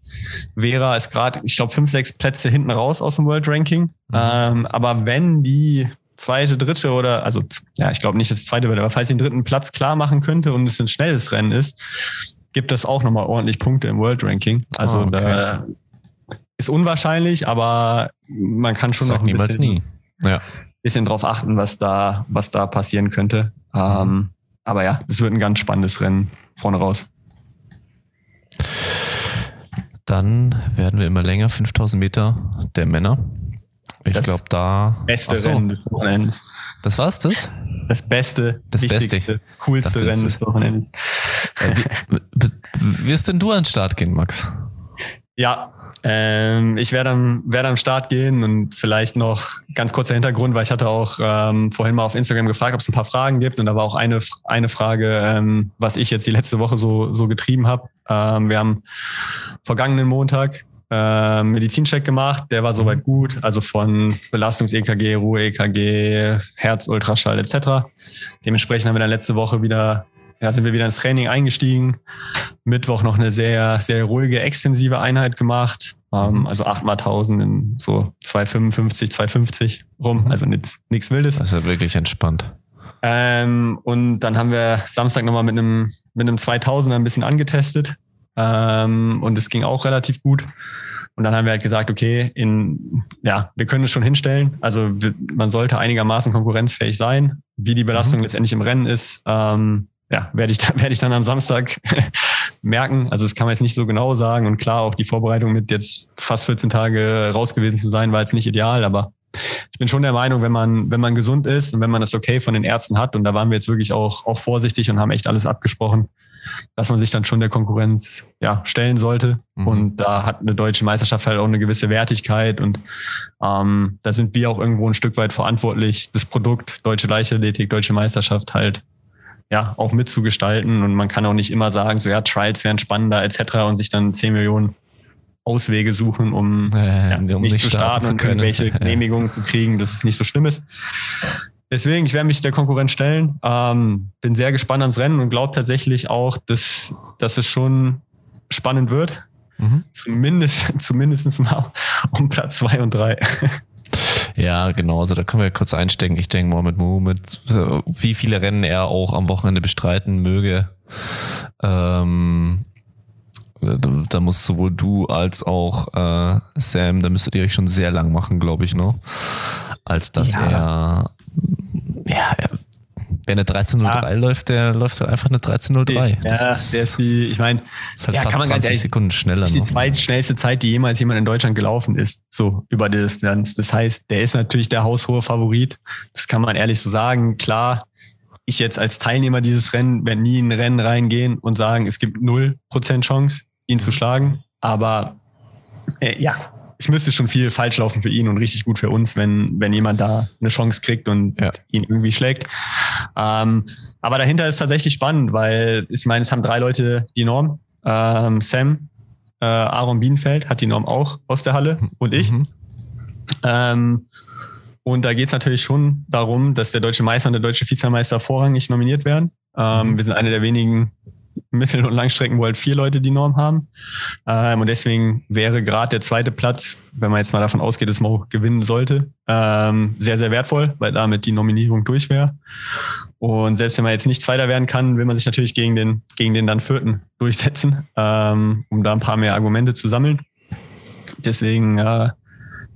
Speaker 2: Vera ist gerade, ich glaube, fünf, sechs Plätze hinten raus aus dem World Ranking. Mhm. Ähm, aber wenn die zweite, dritte oder, also ja, ich glaube nicht, dass es zweite wird, aber falls sie den dritten Platz klar machen könnte und es ein schnelles Rennen ist, gibt es auch nochmal ordentlich Punkte im World Ranking. Also oh, okay. da ist unwahrscheinlich, aber man kann schon Sag noch ein
Speaker 1: bisschen, nie. Ja.
Speaker 2: bisschen drauf achten, was da, was da passieren könnte. Mhm. Ähm, aber ja, es wird ein ganz spannendes Rennen vorne raus.
Speaker 1: Dann werden wir immer länger, 5000 Meter der Männer. Ich glaube, da.
Speaker 2: Beste so. Rennen des Wochenendes.
Speaker 1: Das war's, das?
Speaker 2: Das beste,
Speaker 1: das beste,
Speaker 2: coolste Rennen des Wochenendes.
Speaker 1: Äh, wirst denn du an den Start gehen, Max?
Speaker 2: Ja, ähm, ich werde am, werde am Start gehen und vielleicht noch ganz kurzer Hintergrund, weil ich hatte auch ähm, vorhin mal auf Instagram gefragt, ob es ein paar Fragen gibt und da war auch eine, eine Frage, ähm, was ich jetzt die letzte Woche so, so getrieben habe. Ähm, wir haben vergangenen Montag äh, Medizincheck gemacht, der war soweit gut, also von Belastungs-EKG, Ruhe-EKG, Herz-Ultraschall etc. Dementsprechend haben wir dann letzte Woche wieder ja, sind wir wieder ins Training eingestiegen. Mittwoch noch eine sehr, sehr ruhige, extensive Einheit gemacht. Ähm, mhm. also 8 mal 1000 in so 255, 250 rum. Also nichts Wildes.
Speaker 1: Ja wirklich entspannt.
Speaker 2: Ähm, und dann haben wir Samstag nochmal mit einem, mit einem 2000er ein bisschen angetestet. Ähm, und es ging auch relativ gut. Und dann haben wir halt gesagt, okay, in, ja, wir können es schon hinstellen. Also wir, man sollte einigermaßen konkurrenzfähig sein. Wie die Belastung mhm. letztendlich im Rennen ist, ähm, ja, werde ich, werde ich dann am Samstag merken. Also das kann man jetzt nicht so genau sagen. Und klar, auch die Vorbereitung mit jetzt fast 14 Tage raus gewesen zu sein, war jetzt nicht ideal. Aber ich bin schon der Meinung, wenn man, wenn man gesund ist und wenn man das okay von den Ärzten hat, und da waren wir jetzt wirklich auch, auch vorsichtig und haben echt alles abgesprochen, dass man sich dann schon der Konkurrenz ja, stellen sollte. Mhm. Und da hat eine deutsche Meisterschaft halt auch eine gewisse Wertigkeit. Und ähm, da sind wir auch irgendwo ein Stück weit verantwortlich, das Produkt Deutsche Leichtathletik, Deutsche Meisterschaft halt ja, auch mitzugestalten. Und man kann auch nicht immer sagen, so ja, Trials wären spannender etc. und sich dann 10 Millionen Auswege suchen, um, äh, ja, um nicht, zu starten, starten und irgendwelche Genehmigungen zu kriegen, dass es nicht so schlimm ist. Deswegen, ich werde mich der Konkurrenz stellen. Ähm, bin sehr gespannt ans Rennen und glaube tatsächlich auch, dass, dass es schon spannend wird. Mhm. Zumindest, zumindest mal um Platz zwei und drei.
Speaker 1: Ja, genau. Also da können wir kurz einstecken. Ich denke, Mohamed Mohamed, wie viele Rennen er auch am Wochenende bestreiten möge. Ähm, da, muss sowohl du als auch äh, Sam, da müsstet ihr euch schon sehr lang machen, glaube ich, noch. Als dass ja. er ja, wenn eine 13.03 ja. läuft, der läuft halt einfach eine 13.03.
Speaker 2: Ja, das ist, der ist die, ich meine,
Speaker 1: ist halt ja, fast 20 ehrlich, Sekunden schneller. Das
Speaker 2: ist die zweitschnellste Zeit, die jemals jemand in Deutschland gelaufen ist, so über die Distanz. Das heißt, der ist natürlich der haushohe Favorit. Das kann man ehrlich so sagen. Klar, ich jetzt als Teilnehmer dieses Rennen werde nie in ein Rennen reingehen und sagen, es gibt 0% Chance, ihn zu schlagen. Aber äh, ja, es müsste schon viel falsch laufen für ihn und richtig gut für uns, wenn, wenn jemand da eine Chance kriegt und ja. ihn irgendwie schlägt. Ähm, aber dahinter ist tatsächlich spannend, weil ich meine, es haben drei Leute die Norm. Ähm, Sam, äh, Aaron Bienenfeld hat die Norm auch aus der Halle und ich. Mhm. Ähm, Und da geht es natürlich schon darum, dass der deutsche Meister und der deutsche Vizemeister vorrangig nominiert werden. Ähm, mhm. Wir sind eine der wenigen Mittel- und Langstrecken, wo halt vier Leute die Norm haben. Ähm, und deswegen wäre gerade der zweite Platz, wenn man jetzt mal davon ausgeht, dass Mo gewinnen sollte, ähm, sehr, sehr wertvoll, weil damit die Nominierung durch wäre. Und selbst wenn man jetzt nicht Zweiter werden kann, will man sich natürlich gegen den, gegen den dann Vierten durchsetzen, ähm, um da ein paar mehr Argumente zu sammeln. Deswegen, äh,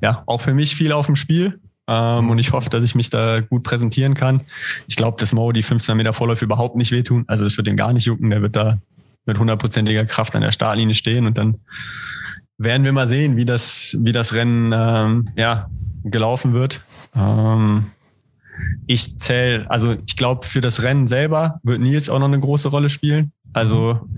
Speaker 2: ja, auch für mich viel auf dem Spiel. Ähm, und ich hoffe, dass ich mich da gut präsentieren kann. Ich glaube, dass Mo die 15 Meter Vorläufe überhaupt nicht wehtun. Also das wird ihm gar nicht jucken. Der wird da mit hundertprozentiger Kraft an der Startlinie stehen und dann werden wir mal sehen, wie das, wie das Rennen ähm, ja, gelaufen wird. Ähm, ich zähle, also ich glaube, für das Rennen selber wird Nils auch noch eine große Rolle spielen. Also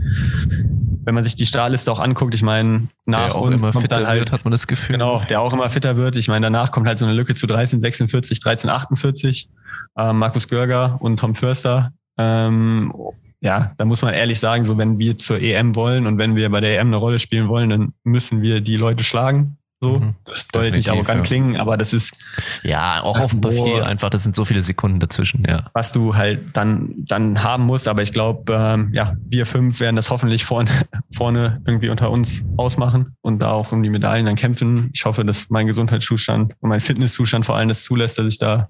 Speaker 2: wenn man sich die Startliste auch anguckt, ich meine, nach
Speaker 1: der auch uns immer kommt fitter halt, wird, hat man das Gefühl.
Speaker 2: Genau, der auch immer fitter wird. Ich meine, danach kommt halt so eine Lücke zu 1346, 1348. Ähm, Markus Görger und Tom Förster. Ähm, ja, da muss man ehrlich sagen, so wenn wir zur EM wollen und wenn wir bei der EM eine Rolle spielen wollen, dann müssen wir die Leute schlagen. So, mhm, das soll jetzt nicht arrogant ja. klingen, aber das ist.
Speaker 1: Ja, auch auf dem Papier einfach, das sind so viele Sekunden dazwischen, ja.
Speaker 2: Was du halt dann, dann haben musst, aber ich glaube, ähm, ja, wir fünf werden das hoffentlich vorne, vorne irgendwie unter uns ausmachen und da auch um die Medaillen dann kämpfen. Ich hoffe, dass mein Gesundheitszustand und mein Fitnesszustand vor allem das zulässt, dass ich da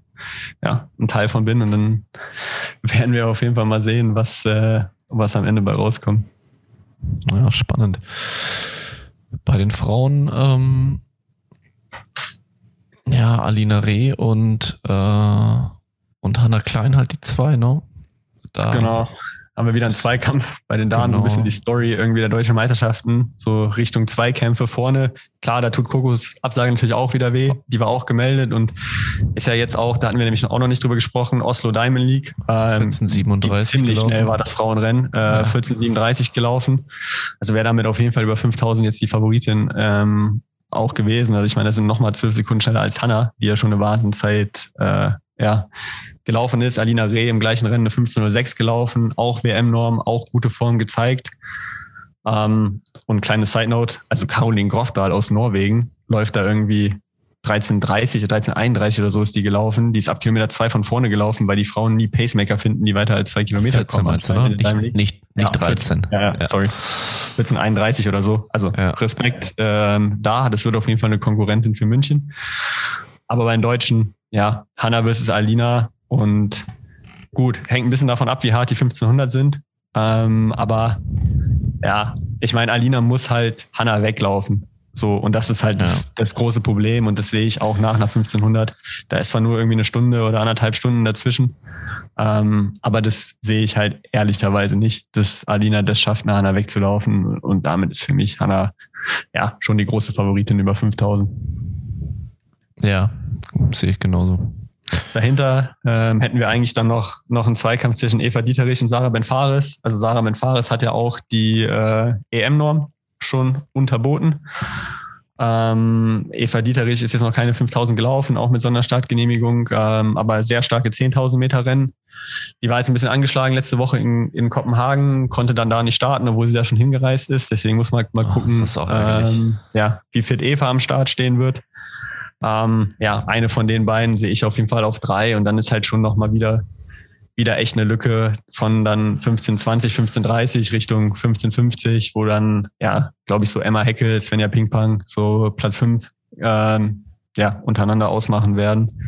Speaker 2: ja, ein Teil von bin und dann werden wir auf jeden Fall mal sehen, was, äh, was am Ende bei rauskommt.
Speaker 1: Ja, spannend. Bei den Frauen ähm, ja, Alina Reh und, äh, und Hanna Klein halt die zwei, ne?
Speaker 2: Da genau. Haben wir wieder einen Zweikampf bei den Damen, genau. so ein genau. bisschen die Story irgendwie der deutschen Meisterschaften, so Richtung Zweikämpfe vorne. Klar, da tut Kokos Absage natürlich auch wieder weh. Die war auch gemeldet und ist ja jetzt auch, da hatten wir nämlich auch noch nicht drüber gesprochen, Oslo Diamond League.
Speaker 1: Ähm, 1437
Speaker 2: ziemlich gelaufen. schnell war das Frauenrennen, äh, ja. 1437 gelaufen. Also wäre damit auf jeden Fall über 5000 jetzt die Favoritin ähm, auch gewesen. Also ich meine, das sind nochmal zwölf Sekunden schneller als Hanna, die ja schon eine Wartenzeit äh, ja, gelaufen ist. Alina Reh im gleichen Rennen eine 15.06 gelaufen, auch WM-Norm, auch gute Form gezeigt. Ähm, und kleine Side Note, also Caroline Grofdahl aus Norwegen läuft da irgendwie 13.30 oder 13.31 oder so ist die gelaufen. Die ist ab Kilometer zwei von vorne gelaufen, weil die Frauen nie Pacemaker finden, die weiter als zwei Kilometer
Speaker 1: 14 kommen. Meinst du, ne? Nicht, nicht, nicht ja, 13. 14,
Speaker 2: ja, ja, sorry. 14.31 oder so. Also ja. Respekt ähm, da. Das wird auf jeden Fall eine Konkurrentin für München. Aber bei den Deutschen, ja, Hanna versus Alina und gut, hängt ein bisschen davon ab, wie hart die 1500 sind. Ähm, aber ja, ich meine, Alina muss halt Hanna weglaufen. So, und das ist halt ja. das, das, große Problem und das sehe ich auch nach, nach 1500. Da ist zwar nur irgendwie eine Stunde oder anderthalb Stunden dazwischen, ähm, aber das sehe ich halt ehrlicherweise nicht, dass Alina das schafft, nach Hanna wegzulaufen und damit ist für mich Hanna ja schon die große Favoritin über 5000.
Speaker 1: Ja, sehe ich genauso.
Speaker 2: Dahinter ähm, hätten wir eigentlich dann noch, noch einen Zweikampf zwischen Eva Dieterich und Sarah Benfares. Also Sarah Benfares hat ja auch die äh, EM-Norm schon unterboten. Ähm, Eva Dieterich ist jetzt noch keine 5000 gelaufen, auch mit Sonderstartgenehmigung, ähm, aber sehr starke 10.000 Meter Rennen. Die war jetzt ein bisschen angeschlagen letzte Woche in, in Kopenhagen, konnte dann da nicht starten, obwohl sie da schon hingereist ist. Deswegen muss man mal gucken,
Speaker 1: oh, ähm,
Speaker 2: ja, wie fit Eva am Start stehen wird. Ähm, ja, eine von den beiden sehe ich auf jeden Fall auf drei und dann ist halt schon nochmal wieder wieder echt eine Lücke von dann 1520, 1530 Richtung 1550, wo dann, ja, glaube ich, so Emma Heckel, Svenja Pingpang so Platz fünf ähm, ja, untereinander ausmachen werden.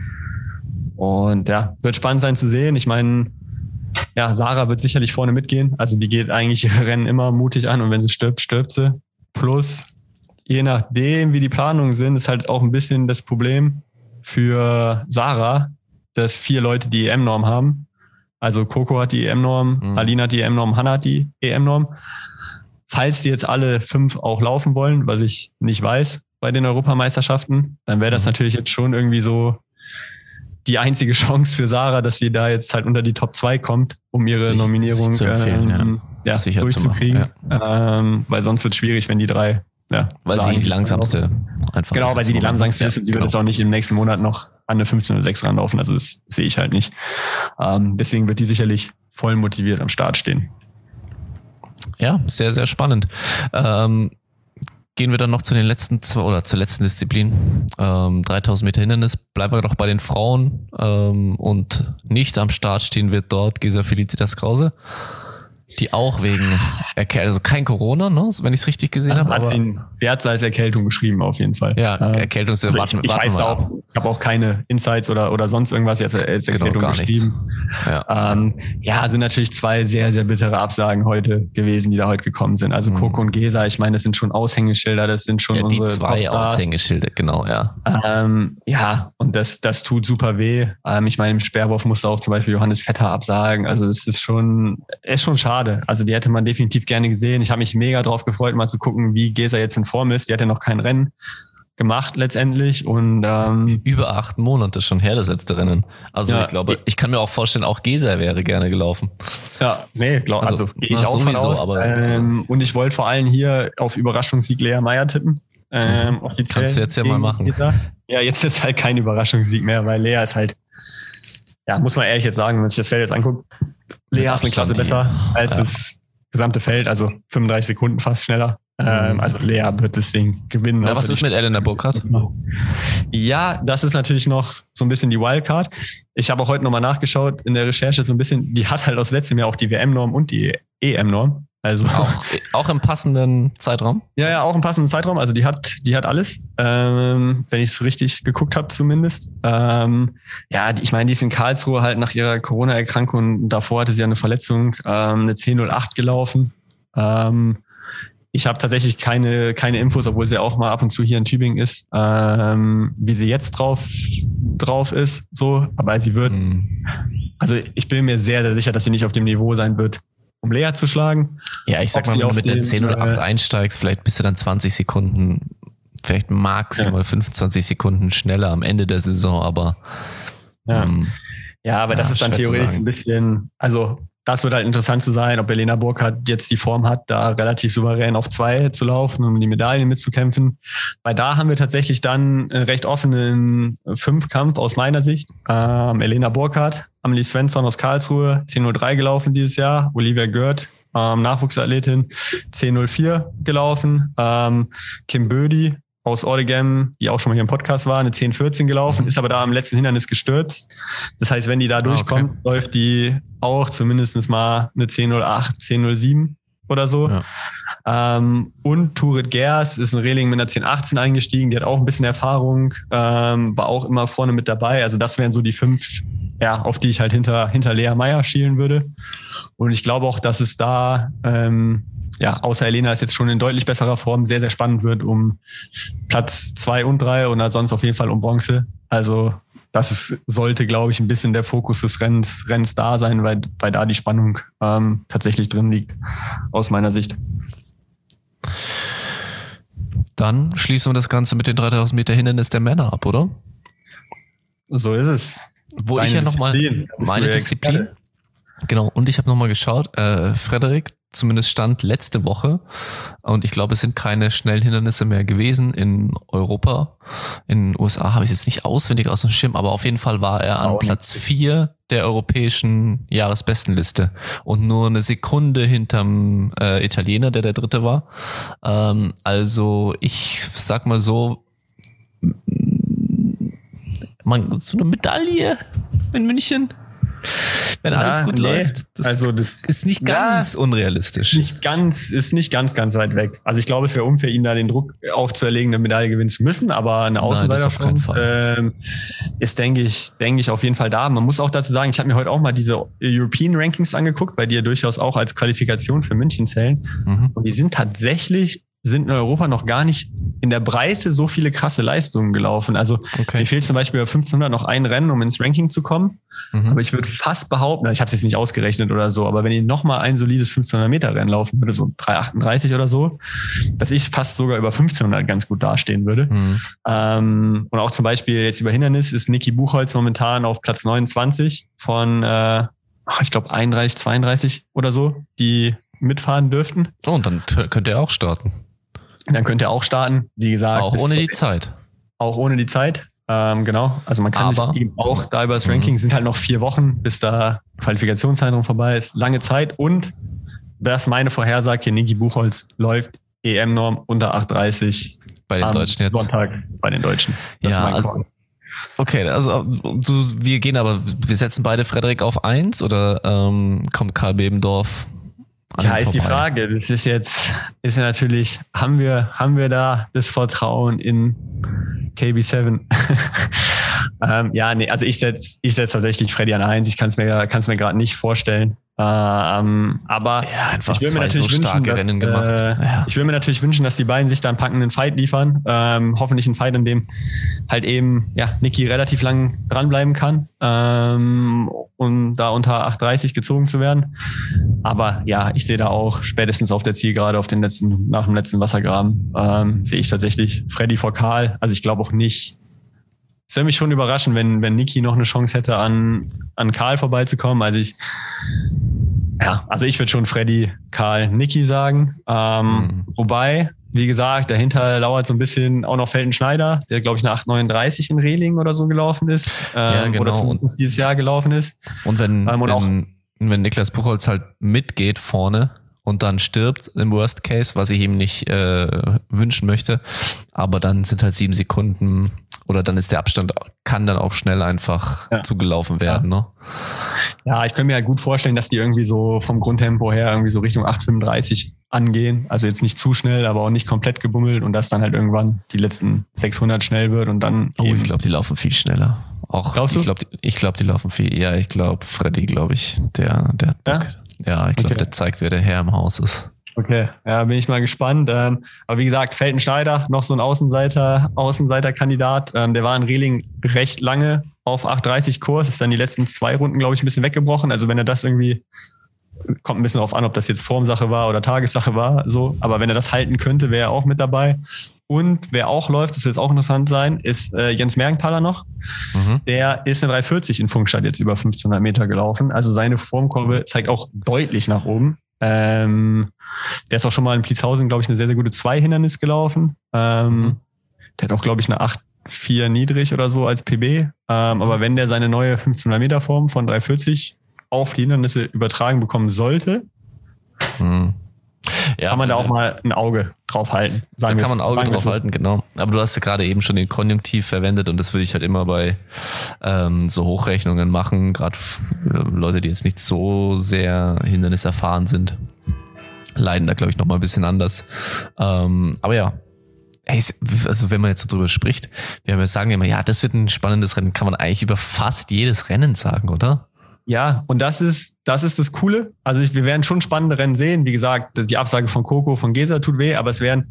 Speaker 2: Und ja, wird spannend sein zu sehen. Ich meine, ja, Sarah wird sicherlich vorne mitgehen. Also die geht eigentlich ihre Rennen immer mutig an und wenn sie stirbt, stirbt sie. Plus, je nachdem, wie die Planungen sind, ist halt auch ein bisschen das Problem für Sarah, dass vier Leute die EM-Norm haben also Coco hat die EM-Norm, mhm. Alina hat die EM-Norm, Hanna hat die EM-Norm. Falls die jetzt alle fünf auch laufen wollen, was ich nicht weiß bei den Europameisterschaften, dann wäre das mhm. natürlich jetzt schon irgendwie so die einzige Chance für Sarah, dass sie da jetzt halt unter die Top 2 kommt, um ihre sich, Nominierung sich ähm, ja. Ja, sicher durchzukriegen. Zu machen, ja. ähm, weil sonst wird es schwierig, wenn die drei ja,
Speaker 1: weil sie die langsamste
Speaker 2: einfach Genau, weil sie die langsamste ist und sie genau. wird jetzt auch nicht im nächsten Monat noch an eine 15.06 ranlaufen. Also das sehe ich halt nicht. Ähm, deswegen wird die sicherlich voll motiviert am Start stehen.
Speaker 1: Ja, sehr, sehr spannend. Ähm, gehen wir dann noch zu den letzten zwei oder zur letzten Disziplin. Ähm, 3000 Meter Hindernis. Bleiben wir doch bei den Frauen. Ähm, und nicht am Start stehen wird dort Gesa Felicitas Krause die auch wegen Erkältung, also kein Corona, ne, wenn ich es richtig gesehen habe.
Speaker 2: Hat sie Wert als Erkältung geschrieben, auf jeden Fall.
Speaker 1: Ja, ähm, Erkältung ist
Speaker 2: also warten, ich, ich warten weiß auch, ich habe auch keine Insights oder, oder sonst irgendwas jetzt als genau, Erkältung genau, geschrieben. Ja. Ähm, ja, sind natürlich zwei sehr, sehr bittere Absagen heute gewesen, die da heute gekommen sind. Also mhm. Coco und Gesa, ich meine, das sind schon Aushängeschilder, das sind schon ja,
Speaker 1: unsere die zwei Popstars. Aushängeschilder, genau, ja.
Speaker 2: Ähm, ja, und das, das tut super weh. Ähm, ich meine, im Sperrwurf musste auch zum Beispiel Johannes Vetter absagen. Also es ist schon, ist schon schade schade. Also die hätte man definitiv gerne gesehen. Ich habe mich mega drauf gefreut, mal zu gucken, wie Gesa jetzt in Form ist. Die hat ja noch kein Rennen gemacht letztendlich und ähm,
Speaker 1: über acht Monate schon her das letzte Rennen. Also ja, ich glaube, ich kann mir auch vorstellen, auch Gesa wäre gerne gelaufen.
Speaker 2: Ja, nee, glaube also, also ich auch sowieso, von aber ähm, und ich wollte vor allem hier auf Überraschungssieg Lea Meyer tippen. Ähm,
Speaker 1: mhm. Kannst du jetzt ja mal machen. Gesa.
Speaker 2: Ja, jetzt ist halt kein Überraschungssieg mehr, weil Lea ist halt, ja, muss man ehrlich jetzt sagen, wenn man sich das Feld jetzt anguckt, Lea ist eine Klasse besser als ja. das gesamte Feld, also 35 Sekunden fast schneller. Ähm, mhm. also Lea wird das Ding gewinnen.
Speaker 1: Ja, was ist mit Elena Burkhardt?
Speaker 2: Ja, das ist natürlich noch so ein bisschen die Wildcard. Ich habe auch heute nochmal nachgeschaut in der Recherche so ein bisschen, die hat halt aus letztem Jahr auch die WM-Norm und die EM-Norm. Also
Speaker 1: auch, auch im passenden Zeitraum?
Speaker 2: Ja, ja, auch im passenden Zeitraum. Also die hat, die hat alles, ähm, wenn ich es richtig geguckt habe zumindest. Ähm, ja, ich meine, die ist in Karlsruhe halt nach ihrer Corona-Erkrankung. Davor hatte sie eine Verletzung, ähm, eine 10.08 gelaufen. Ähm, ich habe tatsächlich keine, keine Infos, obwohl sie auch mal ab und zu hier in Tübingen ist, ähm, wie sie jetzt drauf, drauf ist. So, aber sie wird, mhm. also ich bin mir sehr, sehr sicher, dass sie nicht auf dem Niveau sein wird, um Lea zu schlagen.
Speaker 1: Ja, ich sag mal, wenn du mit einer 10 oder 8 äh, einsteigst, vielleicht bist du dann 20 Sekunden, vielleicht maximal ja. 25 Sekunden schneller am Ende der Saison, aber.
Speaker 2: Ja, ähm, ja aber ja, das ist dann theoretisch ein bisschen, also das wird halt interessant zu sein, ob Elena Burkhardt jetzt die Form hat, da relativ souverän auf zwei zu laufen und um die Medaillen mitzukämpfen. Weil da haben wir tatsächlich dann einen recht offenen Fünfkampf aus meiner Sicht. Ähm, Elena Burkhardt, Amelie Svensson aus Karlsruhe, 10.03 gelaufen dieses Jahr, Olivia Gerd, ähm, Nachwuchsathletin, 10.04 gelaufen, ähm, Kim Bödi, aus Oregon, die auch schon mal hier im Podcast war, eine 10-14 gelaufen, mhm. ist aber da am letzten Hindernis gestürzt. Das heißt, wenn die da durchkommt, okay. läuft die auch zumindest mal eine 10-08, 10-07 oder so. Ja. Ähm, und Turit Gers ist in Reling mit einer 10-18 eingestiegen, die hat auch ein bisschen Erfahrung, ähm, war auch immer vorne mit dabei. Also das wären so die fünf, ja, auf die ich halt hinter, hinter Lea Meyer schielen würde. Und ich glaube auch, dass es da ähm, ja, außer Elena ist jetzt schon in deutlich besserer Form, sehr, sehr spannend wird um Platz zwei und drei und sonst auf jeden Fall um Bronze. Also das ist, sollte, glaube ich, ein bisschen der Fokus des Rennens, Rennens da sein, weil, weil da die Spannung ähm, tatsächlich drin liegt, aus meiner Sicht.
Speaker 1: Dann schließen wir das Ganze mit den 3000 Meter Hindernis der Männer ab, oder?
Speaker 2: So ist es.
Speaker 1: Wo Deine ich ja nochmal meine Disziplin. Genau, und ich habe nochmal geschaut, äh, Frederik, zumindest stand letzte Woche. Und ich glaube, es sind keine Schnellhindernisse mehr gewesen in Europa. In den USA habe ich es jetzt nicht auswendig aus dem Schirm, aber auf jeden Fall war er an Platz vier der europäischen Jahresbestenliste und nur eine Sekunde hinterm äh, Italiener, der der dritte war. Ähm, also ich sag mal so, man, so eine Medaille in München wenn ja, alles gut nee. läuft.
Speaker 2: Das also das
Speaker 1: ist nicht ganz ja, unrealistisch.
Speaker 2: Nicht ganz, ist nicht ganz, ganz weit weg. Also ich glaube, es wäre unfair, ihn da den Druck aufzuerlegen, eine Medaille gewinnen zu müssen, aber eine Außenseiterform ähm, ist, denke ich, denke ich, auf jeden Fall da. Man muss auch dazu sagen, ich habe mir heute auch mal diese European Rankings angeguckt, bei dir durchaus auch als Qualifikation für München zählen. Mhm. Und die sind tatsächlich sind in Europa noch gar nicht in der Breite so viele krasse Leistungen gelaufen. Also okay. mir fehlt zum Beispiel bei 1500 noch ein Rennen, um ins Ranking zu kommen. Mhm. Aber ich würde fast behaupten, ich habe es jetzt nicht ausgerechnet oder so, aber wenn ich noch mal ein solides 1500 Meter Rennen laufen würde, so 338 oder so, dass ich fast sogar über 1500 ganz gut dastehen würde. Mhm. Ähm, und auch zum Beispiel jetzt über Hindernis ist Niki Buchholz momentan auf Platz 29 von, äh, ich glaube 31, 32 oder so, die mitfahren dürften.
Speaker 1: Oh, und dann könnt ihr auch starten.
Speaker 2: Dann könnt ihr auch starten. Wie gesagt.
Speaker 1: Auch ohne die Zeit.
Speaker 2: Auch ohne die Zeit. Ähm, genau. Also man kann Aber, sich eben auch da über das Ranking mhm. sind halt noch vier Wochen, bis da Qualifikationszeitraum vorbei ist. Lange Zeit. Und das meine Vorhersage, Niki Buchholz läuft EM-Norm unter 8,30
Speaker 1: bei den Deutschen jetzt.
Speaker 2: Sonntag bei den Deutschen.
Speaker 1: Das ja, also, okay, also du, wir gehen aber, wir setzen beide Frederik auf 1 oder ähm, kommt Karl Bebendorf
Speaker 2: ja, ist die Frage. Das ist jetzt, ist ja natürlich, haben wir, haben wir da das Vertrauen in KB7? ähm, ja, nee, also ich setze ich setz tatsächlich Freddy an eins. Ich kann es mir, kann's mir gerade nicht vorstellen. Ähm, aber
Speaker 1: ja, einfach ich will mir natürlich so starke wünschen, Rennen gemacht. Äh,
Speaker 2: ja. Ich will mir natürlich wünschen, dass die beiden sich da einen packenden Fight liefern. Ähm, hoffentlich ein Fight, in dem halt eben ja Niki relativ lang dranbleiben kann ähm, und da unter 8:30 gezogen zu werden. Aber ja, ich sehe da auch spätestens auf der Zielgerade auf den letzten nach dem letzten Wassergraben ähm, sehe ich tatsächlich Freddy vor Karl. Also ich glaube auch nicht, es würde mich schon überraschen, wenn, wenn Niki noch eine Chance hätte, an, an Karl vorbeizukommen. Also ich, ja, also ich würde schon Freddy, Karl, Niki sagen. Ähm, mhm. Wobei, wie gesagt, dahinter lauert so ein bisschen auch noch Felten Schneider, der, glaube ich, eine 8,39 in Reling oder so gelaufen ist.
Speaker 1: Ähm, ja, genau.
Speaker 2: Oder zumindest dieses Jahr gelaufen ist.
Speaker 1: Und wenn, ähm, und wenn, wenn Niklas Buchholz halt mitgeht vorne, und dann stirbt im Worst Case, was ich ihm nicht äh, wünschen möchte. Aber dann sind halt sieben Sekunden oder dann ist der Abstand, kann dann auch schnell einfach ja. zugelaufen werden. Ja. Ne?
Speaker 2: ja, ich könnte mir halt gut vorstellen, dass die irgendwie so vom Grundtempo her irgendwie so Richtung 8,35 angehen. Also jetzt nicht zu schnell, aber auch nicht komplett gebummelt und dass dann halt irgendwann die letzten 600 schnell wird und dann.
Speaker 1: Oh, ich glaube, die laufen viel schneller. Auch,
Speaker 2: Glaubst du?
Speaker 1: Ich glaube, ich glaub, die laufen viel. Ja, ich glaube, Freddy, glaube ich, der, der hat Bock. Ja? Ja, ich glaube, okay. der zeigt, wer der Herr im Haus ist.
Speaker 2: Okay, ja, bin ich mal gespannt. Ähm, aber wie gesagt, Felten Schneider, noch so ein Außenseiter, Außenseiterkandidat. Ähm, der war in Reling recht lange auf 8,30 Kurs, ist dann die letzten zwei Runden, glaube ich, ein bisschen weggebrochen. Also wenn er das irgendwie, kommt ein bisschen darauf an, ob das jetzt Formsache war oder Tagessache war, so. Aber wenn er das halten könnte, wäre er auch mit dabei. Und wer auch läuft, das wird jetzt auch interessant sein, ist äh, Jens Mergenthaler noch. Mhm. Der ist in 340 in Funkstadt jetzt über 1500 Meter gelaufen. Also seine Formkurve zeigt auch deutlich nach oben. Ähm, der ist auch schon mal in Pliezhausen, glaube ich, eine sehr, sehr gute Zwei-Hindernis gelaufen. Ähm, mhm. Der hat auch, glaube ich, eine 8,4 niedrig oder so als PB. Ähm, aber wenn der seine neue 1500 Meter Form von 340 auf die Hindernisse übertragen bekommen sollte, mhm ja, kann man da auch mal ein Auge drauf halten.
Speaker 1: da kann man ein Auge drauf halten, genau. Aber du hast ja gerade eben schon den Konjunktiv verwendet und das würde ich halt immer bei ähm, so Hochrechnungen machen, gerade Leute, die jetzt nicht so sehr hinderniserfahren sind, leiden da, glaube ich, nochmal ein bisschen anders. Ähm, aber ja, also wenn man jetzt so drüber spricht, wir sagen immer, ja, das wird ein spannendes Rennen, kann man eigentlich über fast jedes Rennen sagen, oder?
Speaker 2: Ja, und das ist, das ist das Coole. Also wir werden schon spannende Rennen sehen. Wie gesagt, die Absage von Coco, von Gesa tut weh, aber es werden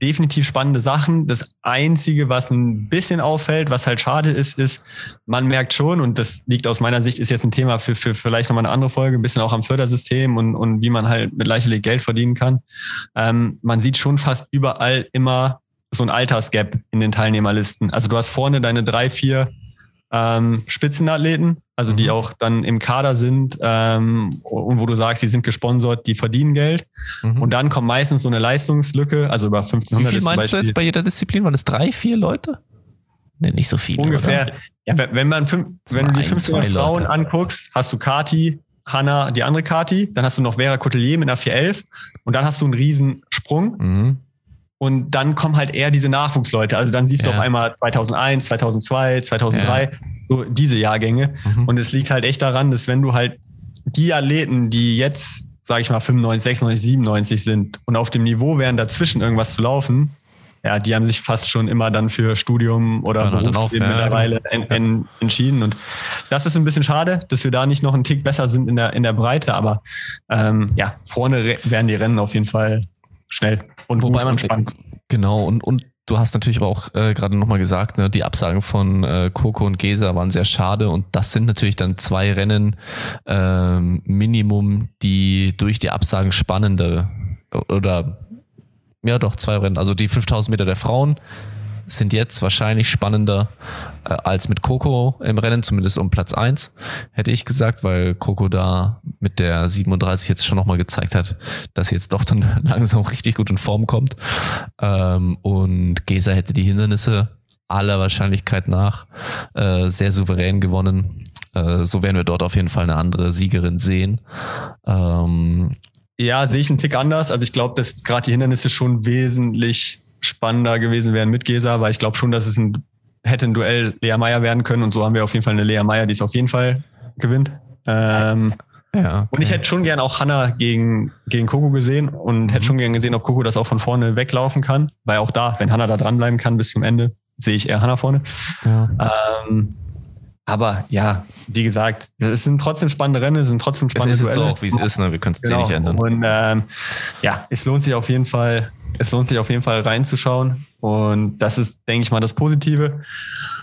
Speaker 2: definitiv spannende Sachen. Das Einzige, was ein bisschen auffällt, was halt schade ist, ist, man merkt schon, und das liegt aus meiner Sicht, ist jetzt ein Thema für, für vielleicht nochmal eine andere Folge, ein bisschen auch am Fördersystem und, und wie man halt mit Leichtathletik Geld verdienen kann. Ähm, man sieht schon fast überall immer so ein Altersgap in den Teilnehmerlisten. Also du hast vorne deine drei, vier ähm, Spitzenathleten, also mhm. die auch dann im Kader sind ähm, und wo du sagst, die sind gesponsert, die verdienen Geld. Mhm. Und dann kommt meistens so eine Leistungslücke, also über 1500.
Speaker 1: Wie viel meinst du jetzt bei jeder Disziplin? Waren es drei, vier Leute? Ne, nicht so viele.
Speaker 2: Ungefähr. Oder? Ja, wenn man fünf, wenn du die 15 Frauen anguckst, hast du Kati, Hanna, die andere Kati, dann hast du noch Vera Coutelier mit einer 411 und dann hast du einen riesen Sprung. Mhm. Und dann kommen halt eher diese Nachwuchsleute. Also dann siehst ja. du auf einmal 2001, 2002, 2003, ja. so diese Jahrgänge. Mhm. Und es liegt halt echt daran, dass wenn du halt die Athleten, die jetzt, sage ich mal, 95, 96, 97 sind und auf dem Niveau wären, dazwischen irgendwas zu laufen, ja, die haben sich fast schon immer dann für Studium oder ja, Berufsleben ja, mittlerweile en, en, entschieden. Und das ist ein bisschen schade, dass wir da nicht noch einen Tick besser sind in der, in der Breite. Aber ähm, ja, vorne werden die Rennen auf jeden Fall schnell
Speaker 1: und wobei man spannend. genau und und du hast natürlich aber auch äh, gerade nochmal gesagt, ne, die Absagen von äh, Coco und Gesa waren sehr schade und das sind natürlich dann zwei Rennen ähm, Minimum, die durch die Absagen spannende oder ja doch zwei Rennen, also die 5000 Meter der Frauen sind jetzt wahrscheinlich spannender äh, als mit Coco im Rennen, zumindest um Platz eins hätte ich gesagt, weil Coco da mit der 37 jetzt schon nochmal gezeigt hat, dass sie jetzt doch dann langsam richtig gut in Form kommt. Ähm, und Gesa hätte die Hindernisse aller Wahrscheinlichkeit nach äh, sehr souverän gewonnen. Äh, so werden wir dort auf jeden Fall eine andere Siegerin sehen. Ähm,
Speaker 2: Ja, sehe ich einen Tick anders. Also ich glaube, dass gerade die Hindernisse schon wesentlich spannender gewesen wären mit Gesa, weil ich glaube schon, dass es ein, hätte ein Duell Lea Meyer werden können und so haben wir auf jeden Fall eine Lea Meyer, die es auf jeden Fall gewinnt. Ähm, ja, okay. Und ich hätte schon gern auch Hanna gegen, gegen Coco gesehen und mhm. hätte schon gern gesehen, ob Coco das auch von vorne weglaufen kann, weil auch da, wenn Hanna da dranbleiben kann bis zum Ende, sehe ich eher Hanna vorne. Ja. Ähm, aber ja, wie gesagt, es sind trotzdem spannende Rennen, es sind trotzdem spannende
Speaker 1: Es ist jetzt so auch, wie es ist, ne? wir können es genau. eh nicht ändern.
Speaker 2: Und ähm, ja, es lohnt sich auf jeden Fall, es lohnt sich auf jeden Fall reinzuschauen. Und das ist, denke ich mal, das Positive.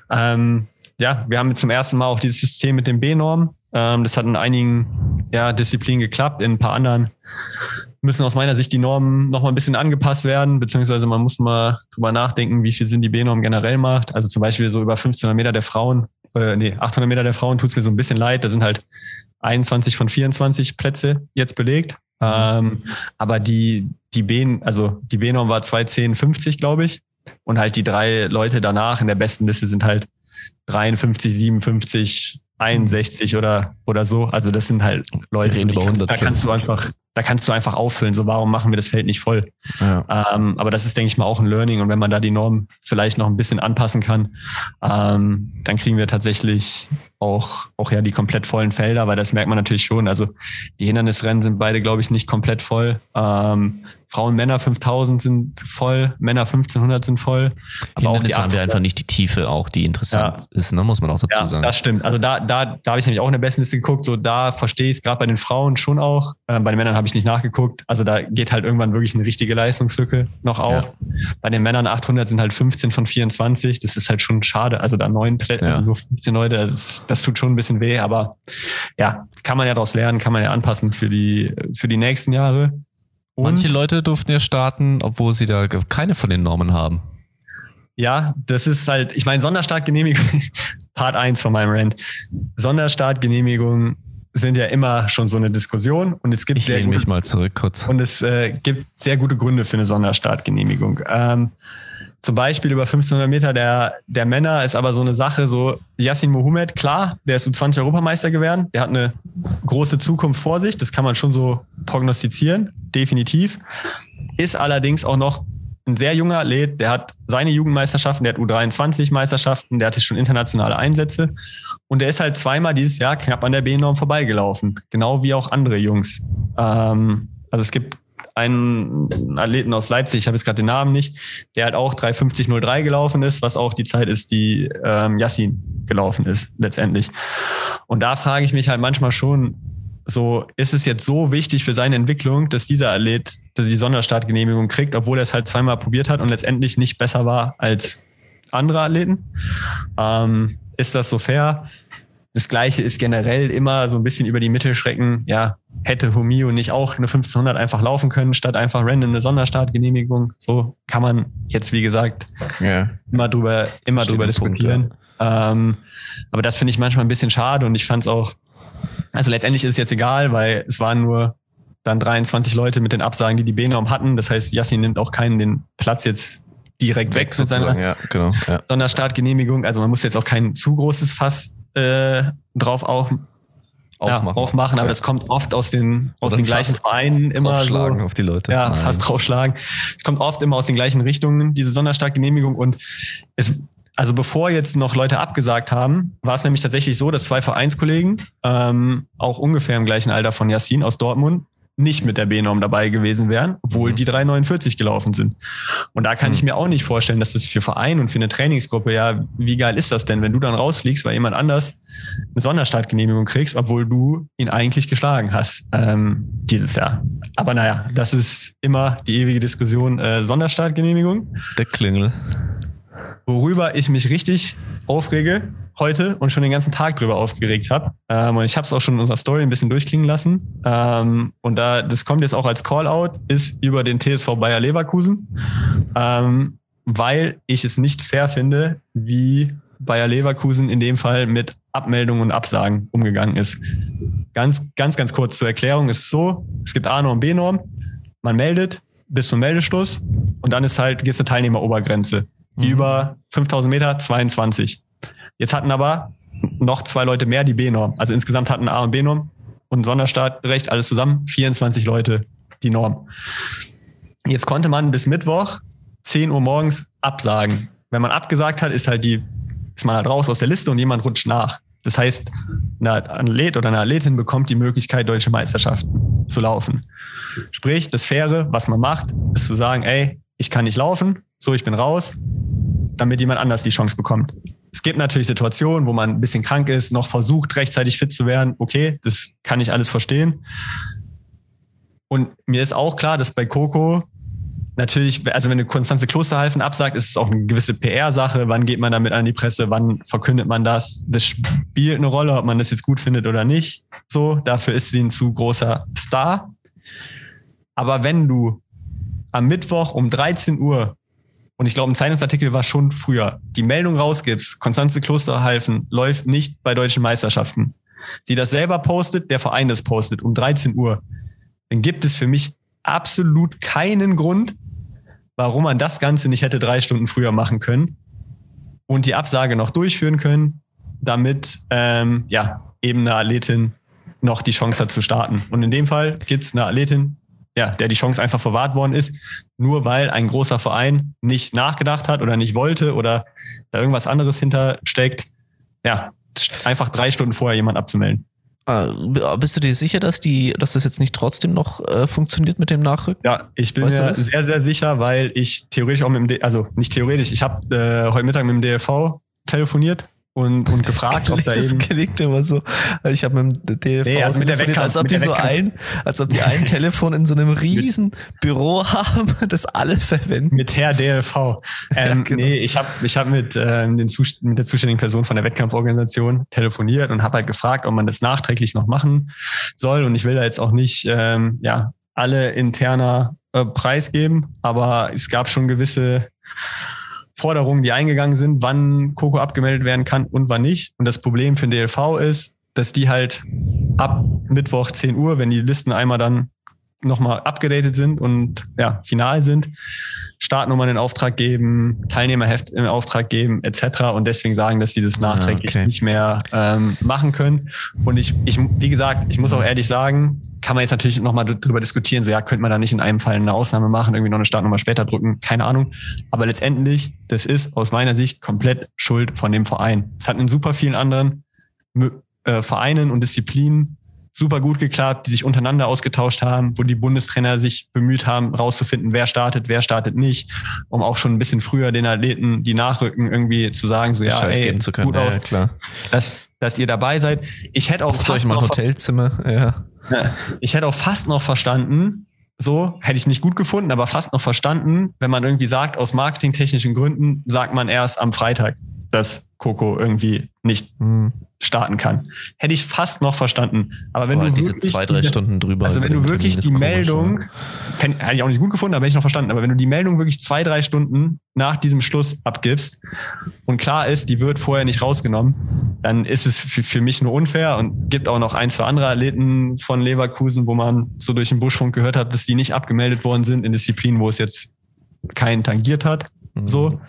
Speaker 2: Ähm, ja, wir haben zum ersten Mal auch dieses System mit dem B-Norm. Ähm, das hat in einigen ja, Disziplinen geklappt, in ein paar anderen müssen aus meiner Sicht die Normen noch mal ein bisschen angepasst werden, beziehungsweise man muss mal drüber nachdenken, wie viel Sinn die B-Norm generell macht. Also zum Beispiel so über 1500 Meter der Frauen, äh, nee, 800 Meter der Frauen tut es mir so ein bisschen leid. Da sind halt 21 von 24 Plätze jetzt belegt. Ähm, aber die, die B, also die B-Norm war 210,50, glaube ich. Und halt die drei Leute danach in der besten Liste sind halt 53, 57, 61 oder, oder so. Also das sind halt Leute,
Speaker 1: die, da
Speaker 2: kannst du einfach, da kannst du einfach auffüllen. So, warum machen wir das Feld nicht voll? Ja. Ähm, aber das ist, denke ich mal, auch ein Learning. Und wenn man da die Norm vielleicht noch ein bisschen anpassen kann, ähm, dann kriegen wir tatsächlich auch, auch ja die komplett vollen Felder, weil das merkt man natürlich schon. Also die Hindernisrennen sind beide, glaube ich, nicht komplett voll. Ähm, Frauen, Männer 5000 sind voll, Männer 1500 sind voll.
Speaker 1: Aber auch die haben wir einfach nicht die Tiefe auch, die interessant ja. ist, ne? muss man auch dazu ja, sagen.
Speaker 2: Das stimmt. Also da, da, da habe ich nämlich auch in der besten Liste geguckt. So da verstehe ich es gerade bei den Frauen schon auch. Äh, bei den Männern habe ich nicht nachgeguckt. Also da geht halt irgendwann wirklich eine richtige Leistungslücke noch auf. Ja. Bei den Männern 800 sind halt 15 von 24. Das ist halt schon schade. Also da neun Plätze, also nur 15 Leute. Das, das tut schon ein bisschen weh. Aber ja, kann man ja daraus lernen, kann man ja anpassen für die, für die nächsten Jahre.
Speaker 1: Und Manche Leute durften ja starten, obwohl sie da keine von den Normen haben.
Speaker 2: Ja, das ist halt, ich meine, Sonderstartgenehmigung, Part 1 von meinem Rant. Sonderstartgenehmigung sind ja immer schon so eine Diskussion und es gibt
Speaker 1: ich sehr gute, mich mal zurück kurz.
Speaker 2: Und es äh, gibt sehr gute Gründe für eine Sonderstartgenehmigung. Ähm, zum Beispiel über 1500 Meter der, der Männer ist aber so eine Sache, so Yassin Mohamed, klar, der ist U20 Europameister geworden, der hat eine große Zukunft vor sich, das kann man schon so prognostizieren, definitiv. Ist allerdings auch noch ein sehr junger Athlet, der hat seine Jugendmeisterschaften, der hat U23-Meisterschaften, der hatte schon internationale Einsätze und der ist halt zweimal dieses Jahr knapp an der B-Norm vorbeigelaufen, genau wie auch andere Jungs. Ähm, also es gibt einen Athleten aus Leipzig, ich habe jetzt gerade den Namen nicht, der halt auch 350.03 gelaufen ist, was auch die Zeit ist, die ähm, Yassin gelaufen ist, letztendlich. Und da frage ich mich halt manchmal schon, so ist es jetzt so wichtig für seine Entwicklung, dass dieser Athlet die Sonderstartgenehmigung kriegt, obwohl er es halt zweimal probiert hat und letztendlich nicht besser war als andere Athleten. Ähm, ist das so fair? Das Gleiche ist generell immer so ein bisschen über die Mittelschrecken. Ja, hätte Humio nicht auch eine 1500 einfach laufen können, statt einfach random eine Sonderstartgenehmigung? So kann man jetzt, wie gesagt, ja. immer drüber, immer drüber diskutieren. Punkt, ja. ähm, aber das finde ich manchmal ein bisschen schade und ich fand es auch, also letztendlich ist es jetzt egal, weil es waren nur dann 23 Leute mit den Absagen, die die B-Norm hatten. Das heißt, Yassin nimmt auch keinen den Platz jetzt direkt weg, weg mit seiner ja, genau, ja. Sonderstartgenehmigung. Also man muss jetzt auch kein zu großes Fass äh, drauf auch aufmachen, ja, aufmachen aber es kommt oft aus den, aus den gleichen Vereinen immer so.
Speaker 1: auf die Leute.
Speaker 2: Ja, Nein. fast draufschlagen. Es kommt oft immer aus den gleichen Richtungen, diese Sonderstarkgenehmigung und es also bevor jetzt noch Leute abgesagt haben, war es nämlich tatsächlich so, dass zwei Vereinskollegen, ähm, auch ungefähr im gleichen Alter von Yassin aus Dortmund, nicht mit der B-Norm dabei gewesen wären, obwohl mhm. die 349 gelaufen sind. Und da kann mhm. ich mir auch nicht vorstellen, dass das für Verein und für eine Trainingsgruppe, ja, wie geil ist das denn, wenn du dann rausfliegst, weil jemand anders eine Sonderstartgenehmigung kriegst, obwohl du ihn eigentlich geschlagen hast ähm, dieses Jahr. Aber naja, das ist immer die ewige Diskussion äh, Sonderstartgenehmigung.
Speaker 1: Der Klingel.
Speaker 2: Worüber ich mich richtig aufrege, heute und schon den ganzen Tag drüber aufgeregt habe. Ähm, und ich habe es auch schon in unserer Story ein bisschen durchklingen lassen. Ähm, und da, das kommt jetzt auch als Callout, ist über den TSV Bayer Leverkusen, ähm, weil ich es nicht fair finde, wie Bayer Leverkusen in dem Fall mit Abmeldungen und Absagen umgegangen ist. Ganz, ganz, ganz kurz zur Erklärung ist so, es gibt A-Norm, und B-Norm, man meldet bis zum Meldeschluss und dann ist halt, gibt es eine Teilnehmerobergrenze. Mhm. Über 5000 Meter 22. Jetzt hatten aber noch zwei Leute mehr die B-Norm. Also insgesamt hatten A und B-Norm und Sonderstartrecht alles zusammen 24 Leute die Norm. Jetzt konnte man bis Mittwoch 10 Uhr morgens absagen. Wenn man abgesagt hat, ist halt die, ist man halt raus aus der Liste und jemand rutscht nach. Das heißt, ein Athlet oder eine Athletin bekommt die Möglichkeit, deutsche Meisterschaften zu laufen. Sprich, das Faire, was man macht, ist zu sagen, ey, ich kann nicht laufen, so, ich bin raus, damit jemand anders die Chance bekommt. Es gibt natürlich Situationen, wo man ein bisschen krank ist, noch versucht, rechtzeitig fit zu werden. Okay, das kann ich alles verstehen. Und mir ist auch klar, dass bei Coco natürlich, also wenn eine Konstanze Klosterhalfen absagt, ist es auch eine gewisse PR-Sache. Wann geht man damit an die Presse? Wann verkündet man das? Das spielt eine Rolle, ob man das jetzt gut findet oder nicht. So, dafür ist sie ein zu großer Star. Aber wenn du am Mittwoch um 13 Uhr, und ich glaube, ein Zeitungsartikel war schon früher, die Meldung rausgibst, Konstanze Klosterhalfen läuft nicht bei deutschen Meisterschaften. Sie das selber postet, der Verein das postet um 13 Uhr, dann gibt es für mich absolut keinen Grund, warum man das Ganze nicht hätte drei Stunden früher machen können und die Absage noch durchführen können, damit ähm, ja eben eine Athletin noch die Chance hat zu starten. Und in dem Fall gibt es eine Athletin, ja, der die Chance einfach verwahrt worden ist, nur weil ein großer Verein nicht nachgedacht hat oder nicht wollte oder da irgendwas anderes hintersteckt. Ja, einfach drei Stunden vorher jemand abzumelden.
Speaker 1: Ah, bist du dir sicher, dass die, dass das jetzt nicht trotzdem noch äh, funktioniert mit dem Nachrücken?
Speaker 2: Ja, ich bin weißt mir sehr, sehr sicher, weil ich theoretisch auch mit dem, D also nicht theoretisch, ich habe äh, heute Mittag mit dem DLV telefoniert und, und gefragt,
Speaker 1: ob
Speaker 2: da
Speaker 1: das eben. Das klingt immer so. Ich habe mit dem DLV
Speaker 2: nee, also mit der Wettkampf,
Speaker 1: als ob die so ein, als ob die ein Telefon in so einem riesen Büro haben, das alle verwenden.
Speaker 2: Mit Herr DLV. Ähm, ja, genau. Nee, ich habe ich hab mit, äh, den mit der zuständigen Person von der Wettkampforganisation telefoniert und habe halt gefragt, ob man das nachträglich noch machen soll. Und ich will da jetzt auch nicht ähm, ja, alle interner äh, preisgeben, aber es gab schon gewisse Forderungen, die eingegangen sind, wann Coco abgemeldet werden kann und wann nicht. Und das Problem für den DLV ist, dass die halt ab Mittwoch 10 Uhr, wenn die Listen einmal dann nochmal abgedatet sind und ja, final sind, Startnummern in Auftrag geben, Teilnehmerheft in Auftrag geben, etc. Und deswegen sagen, dass sie das ah, nachträglich okay. nicht mehr ähm, machen können. Und ich, ich, wie gesagt, ich muss auch ehrlich sagen, kann man jetzt natürlich nochmal drüber diskutieren, so ja, könnte man da nicht in einem Fall eine Ausnahme machen, irgendwie noch eine Startnummer später drücken, keine Ahnung. Aber letztendlich, das ist aus meiner Sicht komplett Schuld von dem Verein. Es hat in super vielen anderen äh, Vereinen und Disziplinen super gut geklappt, die sich untereinander ausgetauscht haben, wo die Bundestrainer sich bemüht haben, rauszufinden, wer startet, wer startet nicht, um auch schon ein bisschen früher den Athleten, die nachrücken, irgendwie zu sagen, so ja, ey,
Speaker 1: geben zu können, gut ja,
Speaker 2: auch,
Speaker 1: klar.
Speaker 2: Dass, dass ihr dabei seid. Ich hätte auch
Speaker 1: Bucht euch mal ein Hotelzimmer, ja.
Speaker 2: Ich hätte auch fast noch verstanden, so hätte ich nicht gut gefunden, aber fast noch verstanden, wenn man irgendwie sagt, aus marketingtechnischen Gründen sagt man erst am Freitag, dass Coco irgendwie nicht hm starten kann. Hätte ich fast noch verstanden. Aber wenn Boah, du
Speaker 1: diese zwei, drei Stunden drüber.
Speaker 2: Also wenn du wirklich die Meldung, hätte ich auch nicht gut gefunden, aber hätte ich noch verstanden. Aber wenn du die Meldung wirklich zwei, drei Stunden nach diesem Schluss abgibst und klar ist, die wird vorher nicht rausgenommen, dann ist es für, für mich nur unfair und gibt auch noch ein, zwei andere Athleten von Leverkusen, wo man so durch den Buschfunk gehört hat, dass die nicht abgemeldet worden sind in Disziplinen, wo es jetzt keinen tangiert hat. Mhm. So.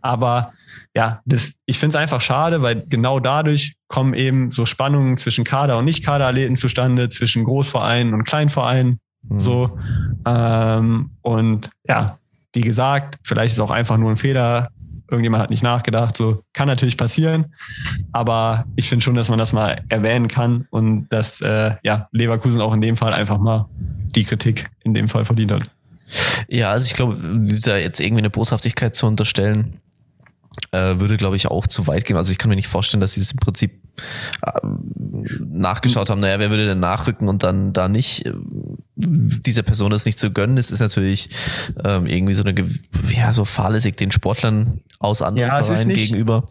Speaker 2: Aber ja, das, ich finde es einfach schade, weil genau dadurch kommen eben so Spannungen zwischen Kader- und Nicht-Kaderathleten zustande, zwischen Großvereinen und Kleinvereinen. Mhm. So. Ähm, und ja, wie gesagt, vielleicht ist es auch einfach nur ein Fehler. Irgendjemand hat nicht nachgedacht. So kann natürlich passieren. Aber ich finde schon, dass man das mal erwähnen kann und dass äh, ja, Leverkusen auch in dem Fall einfach mal die Kritik in dem Fall verdient hat.
Speaker 1: Ja, also ich glaube, da jetzt irgendwie eine Boshaftigkeit zu unterstellen, äh, würde, glaube ich, auch zu weit gehen. Also ich kann mir nicht vorstellen, dass sie es im Prinzip äh, nachgeschaut haben, naja, wer würde denn nachrücken und dann da nicht äh, dieser Person das nicht zu gönnen ist, ist natürlich ähm, irgendwie so eine, ja, so fahrlässig den Sportlern aus anderen ja, Vereinen nicht, gegenüber.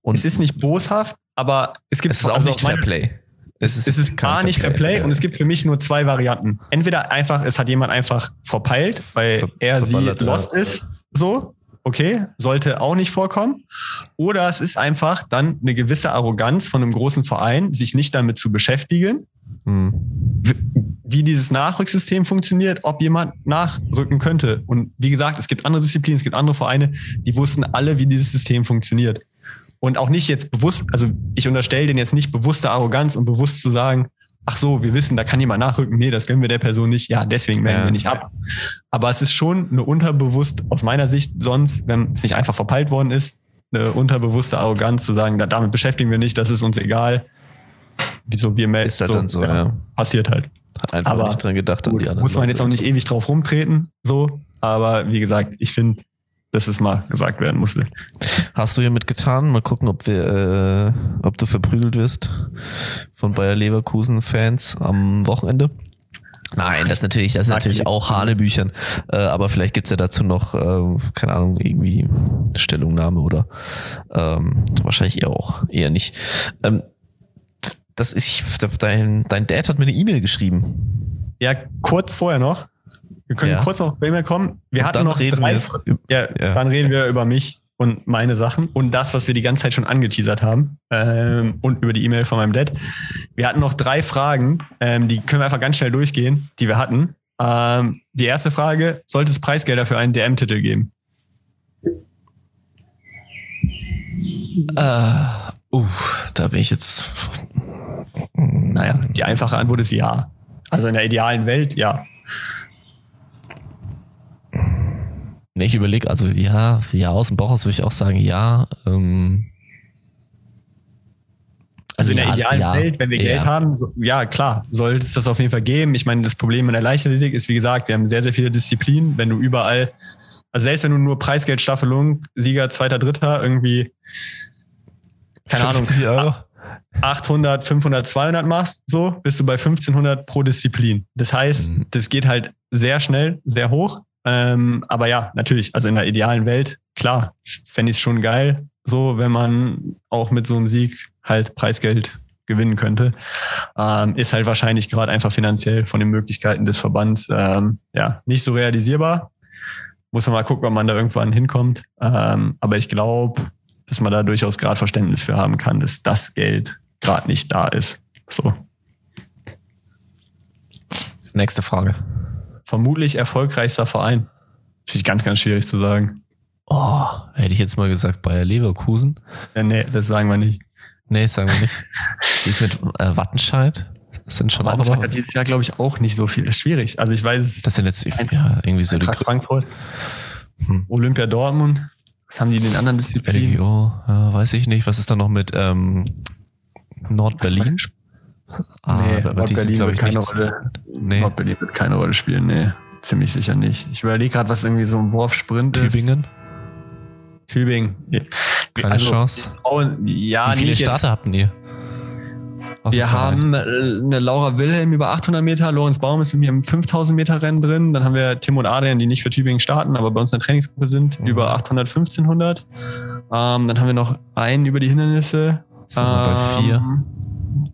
Speaker 2: Und es ist nicht boshaft, aber es gibt
Speaker 1: es ist auch also nicht Fair Play.
Speaker 2: Es ist, es ist gar nicht Fair Play ja. und es gibt für mich nur zwei Varianten. Entweder einfach, es hat jemand einfach verpeilt, weil Ver er sie lost ist, so, okay, sollte auch nicht vorkommen. Oder es ist einfach dann eine gewisse Arroganz von einem großen Verein, sich nicht damit zu beschäftigen, hm. wie dieses Nachrücksystem funktioniert, ob jemand nachrücken könnte. Und wie gesagt, es gibt andere Disziplinen, es gibt andere Vereine, die wussten alle, wie dieses System funktioniert. Und auch nicht jetzt bewusst, also ich unterstelle denen jetzt nicht bewusste Arroganz und bewusst zu sagen, ach so, wir wissen, da kann jemand nachrücken, nee, das gönnen wir der Person nicht, ja, deswegen melden
Speaker 1: Ja.
Speaker 2: wir nicht ab. Aber es ist schon eine unterbewusst, aus meiner Sicht sonst, wenn es nicht einfach verpeilt worden ist, eine unterbewusste Arroganz zu sagen, da, damit beschäftigen wir nicht, das ist uns egal. Wieso wir melden.
Speaker 1: Ist halt dann so, ja.
Speaker 2: Passiert halt.
Speaker 1: Hat einfach
Speaker 2: Aber
Speaker 1: nicht dran gedacht an
Speaker 2: Gut,
Speaker 1: die anderen.
Speaker 2: muss man jetzt auch nicht ewig drauf rumtreten, so. Aber wie gesagt, ich finde, dass es mal gesagt werden musste.
Speaker 1: Hast du hier mitgetan? Mal gucken, ob wir, äh, ob du verprügelt wirst von Bayer Leverkusen Fans am Wochenende. Nein, das ist natürlich, das ist natürlich auch Hanebüchern. Äh, aber vielleicht gibt's ja dazu noch, äh, keine Ahnung, irgendwie Stellungnahme oder ähm, wahrscheinlich eher auch eher nicht. Ähm, das ist, dein, dein Dad hat mir eine E-Mail geschrieben.
Speaker 2: Ja, kurz vorher noch. Wir können
Speaker 1: Ja.
Speaker 2: kurz auf E-Mail kommen. Wir
Speaker 1: Und
Speaker 2: hatten noch
Speaker 1: reden
Speaker 2: drei,
Speaker 1: wir.
Speaker 2: ja,
Speaker 1: Ja.
Speaker 2: dann reden wir über mich und meine Sachen und das, was wir die ganze Zeit schon angeteasert haben ähm, und über die E-Mail von meinem Dad. Wir hatten noch drei Fragen, ähm, die können wir einfach ganz schnell durchgehen, die wir hatten. Ähm, die erste Frage, sollte es Preisgelder für einen DM-Titel geben?
Speaker 1: Äh, uh, da bin ich jetzt.
Speaker 2: Naja, die einfache Antwort ist ja. Also in der idealen Welt, ja.
Speaker 1: Nee, ich überlege, also ja, ja, aus dem Bauch aus würde ich auch sagen, ja. Ähm,
Speaker 2: Also in der
Speaker 1: Ja,
Speaker 2: idealen
Speaker 1: ja,
Speaker 2: Welt, wenn wir
Speaker 1: ja.
Speaker 2: Geld haben, so, ja klar, soll es das auf jeden Fall geben. Ich meine, das Problem in der Leichtathletik ist, wie gesagt, wir haben sehr, sehr viele Disziplinen. Wenn du überall, also selbst wenn du nur Preisgeldstaffelung, Sieger, Zweiter, Dritter, irgendwie, keine Ahnung,
Speaker 1: 50 Euro.
Speaker 2: 800, 500, 200 machst, so bist du bei 1500 pro Disziplin. Das heißt,
Speaker 1: Mhm.
Speaker 2: das geht halt sehr schnell, sehr hoch. Ähm, aber ja, natürlich, also in der idealen Welt, klar, fände ich es schon geil, so wenn man auch mit so einem Sieg halt Preisgeld gewinnen könnte. Ähm, ist halt wahrscheinlich gerade einfach finanziell von den Möglichkeiten des Verbands ähm, ja nicht so realisierbar. Muss man mal gucken, ob man da irgendwann hinkommt. Ähm, aber ich glaube, dass man da durchaus gerade Verständnis für haben kann, dass das Geld gerade nicht da ist. So.
Speaker 1: Nächste Frage.
Speaker 2: Vermutlich erfolgreichster Verein. Finde ich ganz, ganz schwierig zu sagen.
Speaker 1: Oh, hätte ich jetzt mal gesagt, Bayer Leverkusen.
Speaker 2: Ja, nee, das sagen wir nicht.
Speaker 1: Nee, sagen wir nicht. Wie ist mit äh, Wattenscheid? Das sind schon auch
Speaker 2: Aber
Speaker 1: noch.
Speaker 2: hat dieses Jahr, glaube ich, auch nicht so viel. Das ist schwierig. Also ich weiß.
Speaker 1: Das sind jetzt ja, irgendwie so die
Speaker 2: Frankfurt,
Speaker 1: Hm.
Speaker 2: Olympia Dortmund. Was haben die in den anderen Disziplinen?
Speaker 1: LGO, ja, weiß ich nicht. Was ist da noch mit ähm, Nordberlin? Ah,
Speaker 2: nee,
Speaker 1: aber die sind, glaube ich,
Speaker 2: keine
Speaker 1: nicht.
Speaker 2: Rolle.
Speaker 1: Nee.
Speaker 2: Nordberlin wird keine Rolle spielen, nee. Ziemlich sicher nicht. Ich überlege gerade, was irgendwie so ein Wurfsprint ist.
Speaker 1: Tübingen?
Speaker 2: Tübingen.
Speaker 1: Keine Chance.
Speaker 2: Frauen, ja,
Speaker 1: Wie viele. Starter habt ihr? Aus
Speaker 2: Wir haben äh, eine Laura Wilhelm über 800 Meter, Lorenz Baum ist mit mir im 5000 Meter Rennen drin. Dann haben wir Tim und Adrian, die nicht für Tübingen starten, aber bei uns in der Trainingsgruppe sind,
Speaker 1: Mhm.
Speaker 2: über 800, 1500. Ähm, dann haben wir noch einen über die Hindernisse.
Speaker 1: Sind wir bei vier.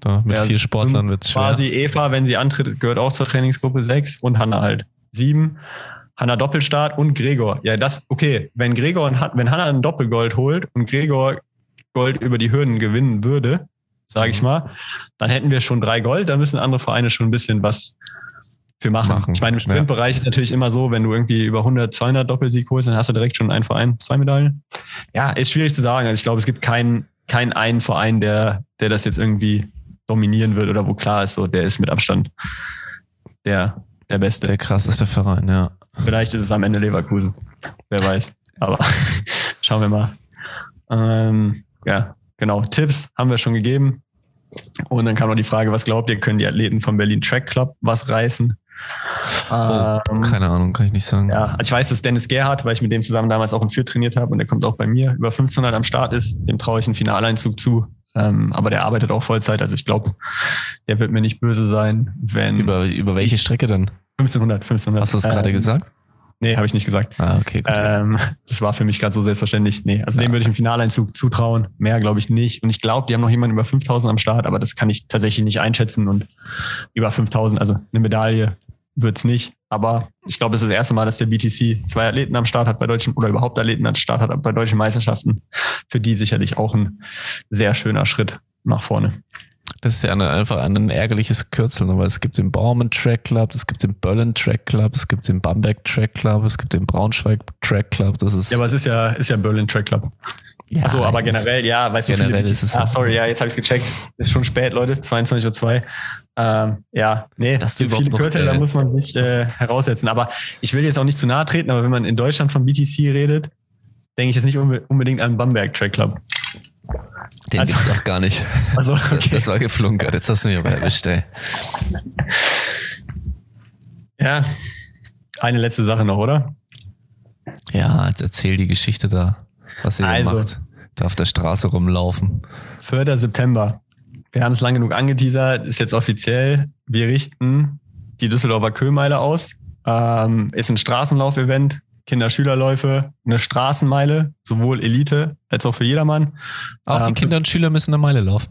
Speaker 1: Da, mit
Speaker 2: ja,
Speaker 1: vier Sportlern wird es schwer.
Speaker 2: Quasi Eva, wenn sie antritt, gehört auch zur Trainingsgruppe 6 und Hanna halt. Sieben. Hanna Doppelstart und Gregor. Ja, das, okay. Wenn Gregor und wenn Hanna ein Doppelgold holt und Gregor Gold über die Hürden gewinnen würde, sage ich
Speaker 1: Mhm.
Speaker 2: mal, dann hätten wir schon drei Gold. Da müssen andere Vereine schon ein bisschen was für machen.
Speaker 1: Machen,
Speaker 2: Ich meine, im Sprintbereich ist natürlich immer so, wenn du irgendwie über 100, 200 Doppelsieg holst, dann hast du direkt schon einen Verein, zwei Medaillen. Ja, ist schwierig zu sagen. Also ich glaube, es gibt keinen, keinen einen Verein, der, der das jetzt irgendwie dominieren wird oder wo klar ist, so, der ist mit Abstand der, der Beste.
Speaker 1: Der krasseste Verein, ja.
Speaker 2: Vielleicht ist es am Ende Leverkusen. Wer weiß. Aber schauen wir mal. Ähm, ja, genau. Tipps haben wir schon gegeben. Und dann kam noch die Frage, was glaubt ihr, können die Athleten vom Berlin Track Club was reißen?
Speaker 1: Oh,
Speaker 2: Ähm,
Speaker 1: keine Ahnung, kann ich nicht sagen.
Speaker 2: ja, also ich weiß, dass Dennis Gerhardt, weil ich mit dem zusammen damals auch in Fürth trainiert habe und der kommt auch bei mir, über 1500 am Start ist. Dem traue ich einen Finaleinzug zu. Ähm, aber der arbeitet auch Vollzeit. Also ich glaube, der wird mir nicht böse sein, wenn
Speaker 1: Über, über welche Strecke denn?
Speaker 2: 1500, 1500.
Speaker 1: Hast du das gerade
Speaker 2: ähm,
Speaker 1: gesagt?
Speaker 2: Nee, habe ich nicht gesagt.
Speaker 1: Ah, okay, gut.
Speaker 2: Ähm, das war für mich gerade so selbstverständlich. Nee, also
Speaker 1: Ja.
Speaker 2: dem würde ich einen Finaleinzug zutrauen. Mehr glaube ich nicht. Und ich glaube, die haben noch jemanden über 5000 am Start, aber das kann ich tatsächlich nicht einschätzen. Und über 5000, also eine Medaille wird's nicht. Aber ich glaube, es ist das erste Mal, dass der BTC zwei Athleten am Start hat bei deutschen oder überhaupt Athleten am Start hat bei deutschen Meisterschaften. Für die sicherlich auch ein sehr schöner Schritt nach vorne.
Speaker 1: Das ist ja eine, einfach ein ärgerliches Kürzel, aber es gibt den Baumann Track Club, es gibt den Berlin Track Club, es gibt den Bamberg Track Club, es gibt den Braunschweig Track Club. Das ist
Speaker 2: Ja, aber es ist ja, ist ja Berlin Track Club. Ja, Achso, aber generell, ja, weißt du,
Speaker 1: generell viele, ist es.
Speaker 2: Ah, sorry, ja, jetzt habe ich es gecheckt. Ist schon spät, Leute, 22.02 Uhr. Ähm, ja, nee, das für viele Kürtel, da muss man sich äh, heraussetzen. Aber ich will jetzt auch nicht zu nahe treten, aber wenn man in Deutschland von BTC redet, denke ich jetzt nicht unbedingt an Bamberg Track Club.
Speaker 1: Den also, gibt's auch gar nicht. Also, okay. das, war geflunkert, jetzt hast du mich aber erwischt, ey.
Speaker 2: Ja, eine letzte Sache noch, oder?
Speaker 1: Ja, erzähl die Geschichte da, was ihr also, macht. Da auf der Straße rumlaufen.
Speaker 2: 4. September. Wir haben es lang genug angeteasert, ist jetzt offiziell. Wir richten die Düsseldorfer Köhlmeile aus. Ähm, ist ein Straßenlauf-Event, Kinder-Schülerläufe, eine Straßenmeile, sowohl Elite als auch für jedermann.
Speaker 1: Auch die ähm, Kinder und Schüler müssen eine Meile laufen.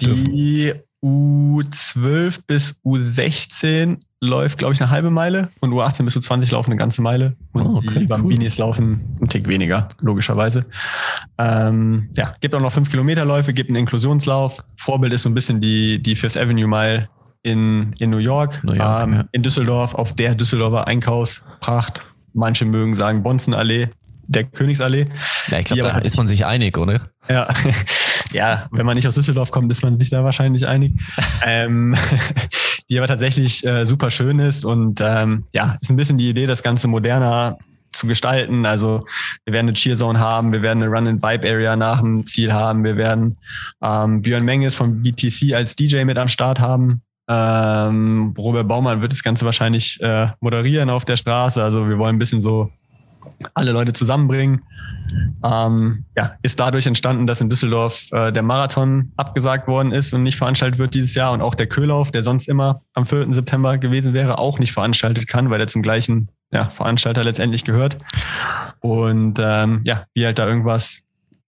Speaker 2: Die U12 bis U16 läuft, glaube ich, eine halbe Meile und U18 bis U20 laufen eine ganze Meile. Und oh, okay, die Bambinis cool. laufen einen Tick weniger, logischerweise. Ähm, ja, gibt auch noch 5 Kilometerläufe, gibt einen Inklusionslauf. Vorbild ist so ein bisschen die, die Fifth Avenue Mile in, in New York, New York ähm, ja. in Düsseldorf, auf der Düsseldorfer Einkaufspracht. Manche mögen sagen Bonzenallee, der Königsallee.
Speaker 1: Ja, ich glaube, da ist man sich einig, oder?
Speaker 2: Ja. ja, wenn man nicht aus Düsseldorf kommt, ist man sich da wahrscheinlich einig. ähm, die aber tatsächlich äh, super schön ist und ähm, ja, ist ein bisschen die Idee, das Ganze moderner zu gestalten. Also wir werden eine Cheerzone haben, wir werden eine Run-and-Vibe-Area nach dem Ziel haben, wir werden ähm, Björn Menges von BTC als DJ mit am Start haben. Ähm, Robert Baumann wird das Ganze wahrscheinlich äh, moderieren auf der Straße. Also wir wollen ein bisschen so alle Leute zusammenbringen. Ähm, ja, ist dadurch entstanden, dass in Düsseldorf äh, der Marathon abgesagt worden ist und nicht veranstaltet wird dieses Jahr und auch der Köhlauf, der sonst immer am 4. September gewesen wäre, auch nicht veranstaltet kann, weil er zum gleichen ja, Veranstalter letztendlich gehört. Und ähm, ja, wie halt da irgendwas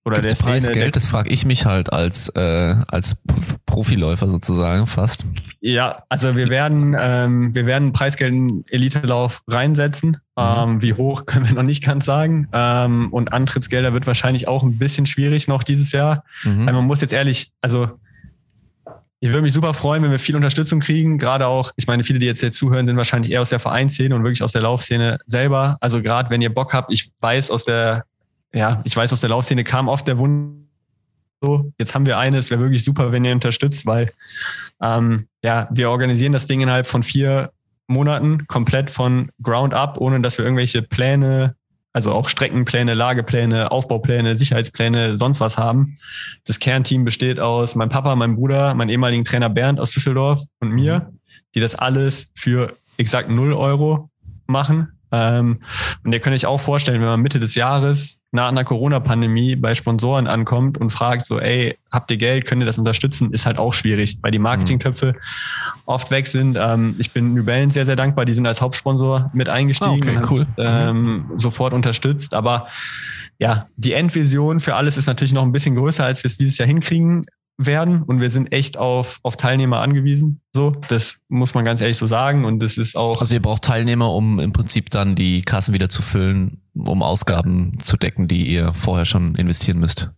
Speaker 1: oder Gibt's der Szene. Preisgeld, das frage ich mich halt als, äh, als Profiläufer sozusagen fast.
Speaker 2: Ja, also wir werden, ähm, wir werden Preisgeld in Elitelauf reinsetzen. Mhm. Ähm, wie hoch können wir noch nicht ganz sagen. Ähm, und Antrittsgelder wird wahrscheinlich auch ein bisschen schwierig noch dieses Jahr. Mhm. Weil man muss jetzt ehrlich, also ich würde mich super freuen, wenn wir viel Unterstützung kriegen. Gerade auch, ich meine, viele, die jetzt hier zuhören, sind wahrscheinlich eher aus der Vereinsszene und wirklich aus der Laufszene selber. Also gerade wenn ihr Bock habt, ich weiß aus der ja, ich weiß, aus der Laufszene kam oft der Wunsch, so, jetzt haben wir eine, es wäre wirklich super, wenn ihr unterstützt, weil ähm, ja, wir organisieren das Ding innerhalb von vier Monaten komplett von Ground up, ohne dass wir irgendwelche Pläne, also auch Streckenpläne, Lagepläne, Aufbaupläne, Sicherheitspläne, sonst was haben. Das Kernteam besteht aus meinem Papa, meinem Bruder, meinem ehemaligen Trainer Bernd aus Düsseldorf und mir, die das alles für exakt null Euro machen. Ähm, und ihr könnt euch auch vorstellen, wenn man Mitte des Jahres nach einer Corona-Pandemie bei Sponsoren ankommt und fragt so, ey, habt ihr Geld, könnt ihr das unterstützen, ist halt auch schwierig, weil die Marketingtöpfe oft weg sind. Ähm, ich bin New Balance sehr, sehr dankbar, die sind als Hauptsponsor mit eingestiegen
Speaker 1: ah, okay, cool.
Speaker 2: und ähm, sofort unterstützt. Aber ja, die Endvision für alles ist natürlich noch ein bisschen größer, als wir es dieses Jahr hinkriegen werden und wir sind echt auf, auf Teilnehmer angewiesen. So, das muss man ganz ehrlich so sagen und das ist auch.
Speaker 1: Also ihr braucht Teilnehmer, um im Prinzip dann die Kassen wieder zu füllen, um Ausgaben zu decken, die ihr vorher schon investieren müsst.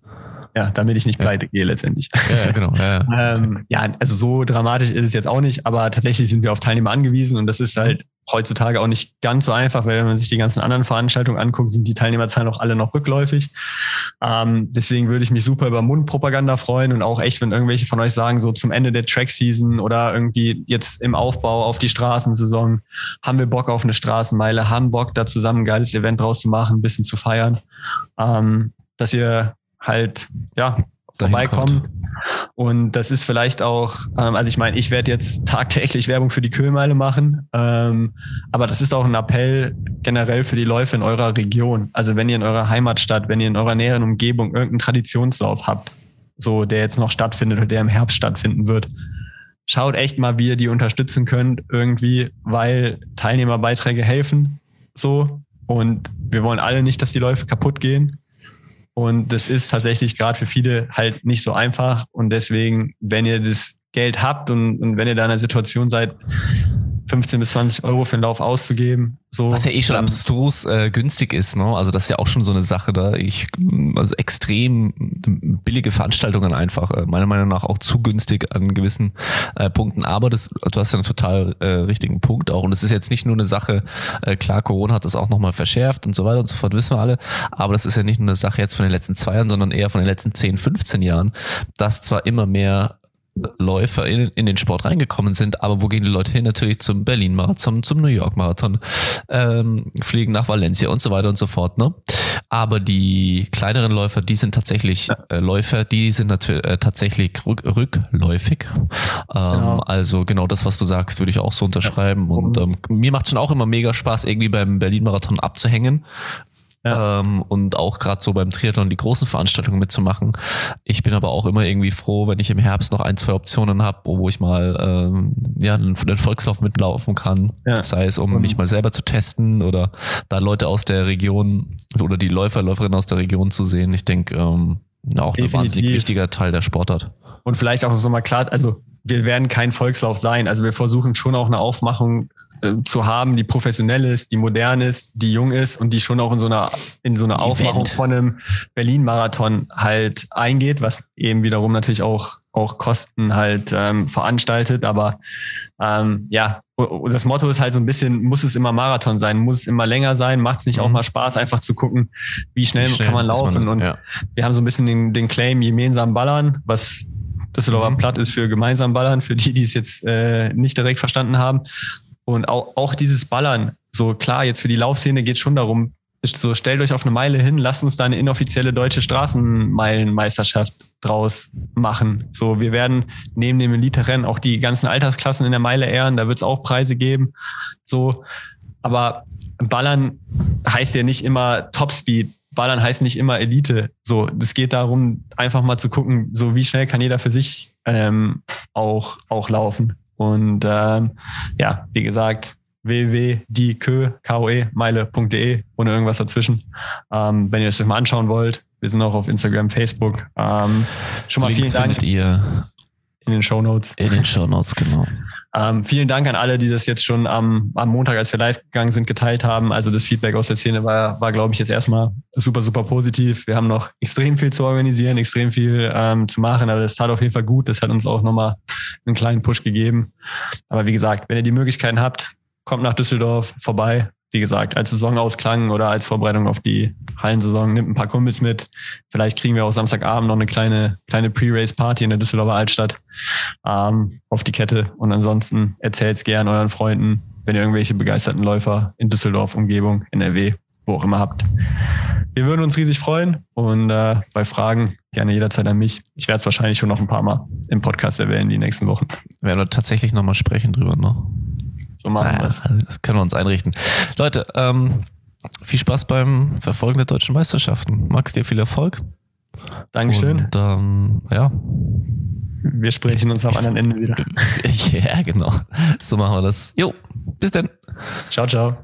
Speaker 2: Ja, damit ich nicht pleite ja. gehe letztendlich.
Speaker 1: Ja, genau. Ja,
Speaker 2: ähm, ja, also so dramatisch ist es jetzt auch nicht, aber tatsächlich sind wir auf Teilnehmer angewiesen und das ist halt heutzutage auch nicht ganz so einfach, weil wenn man sich die ganzen anderen Veranstaltungen anguckt, sind die Teilnehmerzahlen auch alle noch rückläufig. Ähm, deswegen würde ich mich super über Mundpropaganda freuen und auch echt, wenn irgendwelche von euch sagen, so zum Ende der Track-Season oder irgendwie jetzt im Aufbau auf die Straßensaison, haben wir Bock auf eine Straßenmeile, haben Bock da zusammen ein geiles Event draus zu machen, ein bisschen zu feiern, ähm, dass ihr halt, ja, vorbeikommen. Und das ist vielleicht auch, ähm, also ich meine, ich werde jetzt tagtäglich Werbung für die Kühlmeile machen, ähm, aber das ist auch ein Appell generell für die Läufe in eurer Region. Also wenn ihr in eurer Heimatstadt, wenn ihr in eurer näheren Umgebung irgendeinen Traditionslauf habt, so der jetzt noch stattfindet oder der im Herbst stattfinden wird, schaut echt mal, wie ihr die unterstützen könnt irgendwie, weil Teilnehmerbeiträge helfen so und wir wollen alle nicht, dass die Läufe kaputt gehen. Und das ist tatsächlich gerade für viele halt nicht so einfach. Und deswegen, wenn ihr das Geld habt und, und wenn ihr da in einer Situation seid, 15 bis 20 Euro für einen Lauf auszugeben. So,
Speaker 1: Was ja eh schon abstrus äh, günstig ist, ne? Also das ist ja auch schon so eine Sache da. Ich, also extrem billige Veranstaltungen einfach, äh, meiner Meinung nach auch zu günstig an gewissen äh, Punkten. Aber das, du hast ja einen total äh, richtigen Punkt auch. Und es ist jetzt nicht nur eine Sache, äh, klar, Corona hat das auch nochmal verschärft und so weiter und so fort, wissen wir alle. Aber das ist ja nicht nur eine Sache jetzt von den letzten zwei Jahren, sondern eher von den letzten 10, 15 Jahren, dass zwar immer mehr Läufer in, in den Sport reingekommen sind, aber wo gehen die Leute hin? Natürlich zum Berlin-Marathon, zum New York-Marathon, ähm, fliegen nach Valencia und so weiter und so fort. Ne? Aber die kleineren Läufer, die sind tatsächlich äh, Läufer, die sind natürlich äh, tatsächlich rück, rückläufig. Ähm, genau. Also genau das, was du sagst, würde ich auch so unterschreiben. Und ähm, mir macht schon auch immer mega Spaß, irgendwie beim Berlin-Marathon abzuhängen. Ja. Ähm, und auch gerade so beim Triathlon die großen Veranstaltungen mitzumachen. Ich bin aber auch immer irgendwie froh, wenn ich im Herbst noch ein, zwei Optionen habe, wo ich mal ähm, ja, einen, einen Volkslauf mitlaufen kann. Ja. Sei es, um mich mal selber zu testen oder da Leute aus der Region oder die Läufer, Läuferinnen aus der Region zu sehen. Ich denke, ähm, auch Definitiv. ein wahnsinnig wichtiger Teil der Sportart.
Speaker 2: Und vielleicht auch so mal klar, also wir werden kein Volkslauf sein. Also wir versuchen schon auch eine Aufmachung äh, zu haben, die professionell ist, die modern ist, die jung ist und die schon auch in so einer, in so einer Aufmachung von einem Berlin-Marathon halt eingeht, was eben wiederum natürlich auch, auch Kosten halt ähm, veranstaltet. Aber ähm, ja, das Motto ist halt so ein bisschen, muss es immer Marathon sein, muss es immer länger sein, macht es nicht mhm. auch mal Spaß, einfach zu gucken, wie schnell, wie schnell kann man laufen. Man, und ja. wir haben so ein bisschen den, den Claim gemeinsam ballern, was Düsseldorfer mhm. Platt ist für gemeinsam ballern, für die, die es jetzt äh, nicht direkt verstanden haben. Und auch, auch dieses Ballern, so klar, jetzt für die Laufszene geht schon darum, so stellt euch auf eine Meile hin, lasst uns da eine inoffizielle deutsche Straßenmeilenmeisterschaft draus machen. So, wir werden neben dem Elite-Rennen auch die ganzen Altersklassen in der Meile ehren, da wird es auch Preise geben. So, aber Ballern heißt ja nicht immer Topspeed. Ballern heißt nicht immer Elite. So, es geht darum, einfach mal zu gucken, so wie schnell kann jeder für sich ähm, auch, auch laufen. Und ähm, ja, wie gesagt, www.die-meile.de ohne irgendwas dazwischen. Ähm, wenn ihr es euch mal anschauen wollt, wir sind auch auf Instagram, Facebook. Ähm, schon mal Links vielen Dank.
Speaker 1: findet ihr
Speaker 2: in den Show Notes.
Speaker 1: In den Show Notes, genau.
Speaker 2: Ähm, vielen Dank an alle, die das jetzt schon am, am Montag, als wir live gegangen sind, geteilt haben. Also das Feedback aus der Szene war, war glaube ich, jetzt erstmal super, super positiv. Wir haben noch extrem viel zu organisieren, extrem viel ähm, zu machen, aber das tat auf jeden Fall gut. Das hat uns auch nochmal einen kleinen Push gegeben. Aber wie gesagt, wenn ihr die Möglichkeiten habt, kommt nach Düsseldorf vorbei wie gesagt, als Saisonausklang oder als Vorbereitung auf die Hallensaison, nimmt ein paar Kumpels mit. Vielleicht kriegen wir auch Samstagabend noch eine kleine, kleine Pre-Race-Party in der Düsseldorfer Altstadt ähm, auf die Kette. Und ansonsten erzählt's gern euren Freunden, wenn ihr irgendwelche begeisterten Läufer in Düsseldorf, Umgebung, NRW, wo auch immer habt. Wir würden uns riesig freuen und äh, bei Fragen gerne jederzeit an mich. Ich werde es wahrscheinlich schon noch ein paar Mal im Podcast erwähnen die nächsten Wochen.
Speaker 1: Werden wir tatsächlich nochmal sprechen drüber noch.
Speaker 2: So machen wir es.
Speaker 1: Das können wir uns einrichten. Leute, ähm, viel Spaß beim Verfolgen der deutschen Meisterschaften. Max, dir viel Erfolg.
Speaker 2: Dankeschön.
Speaker 1: Und ähm, ja.
Speaker 2: Wir sprechen uns am anderen Ende wieder.
Speaker 1: ja, genau. So machen wir das. Jo, bis dann.
Speaker 2: Ciao, ciao.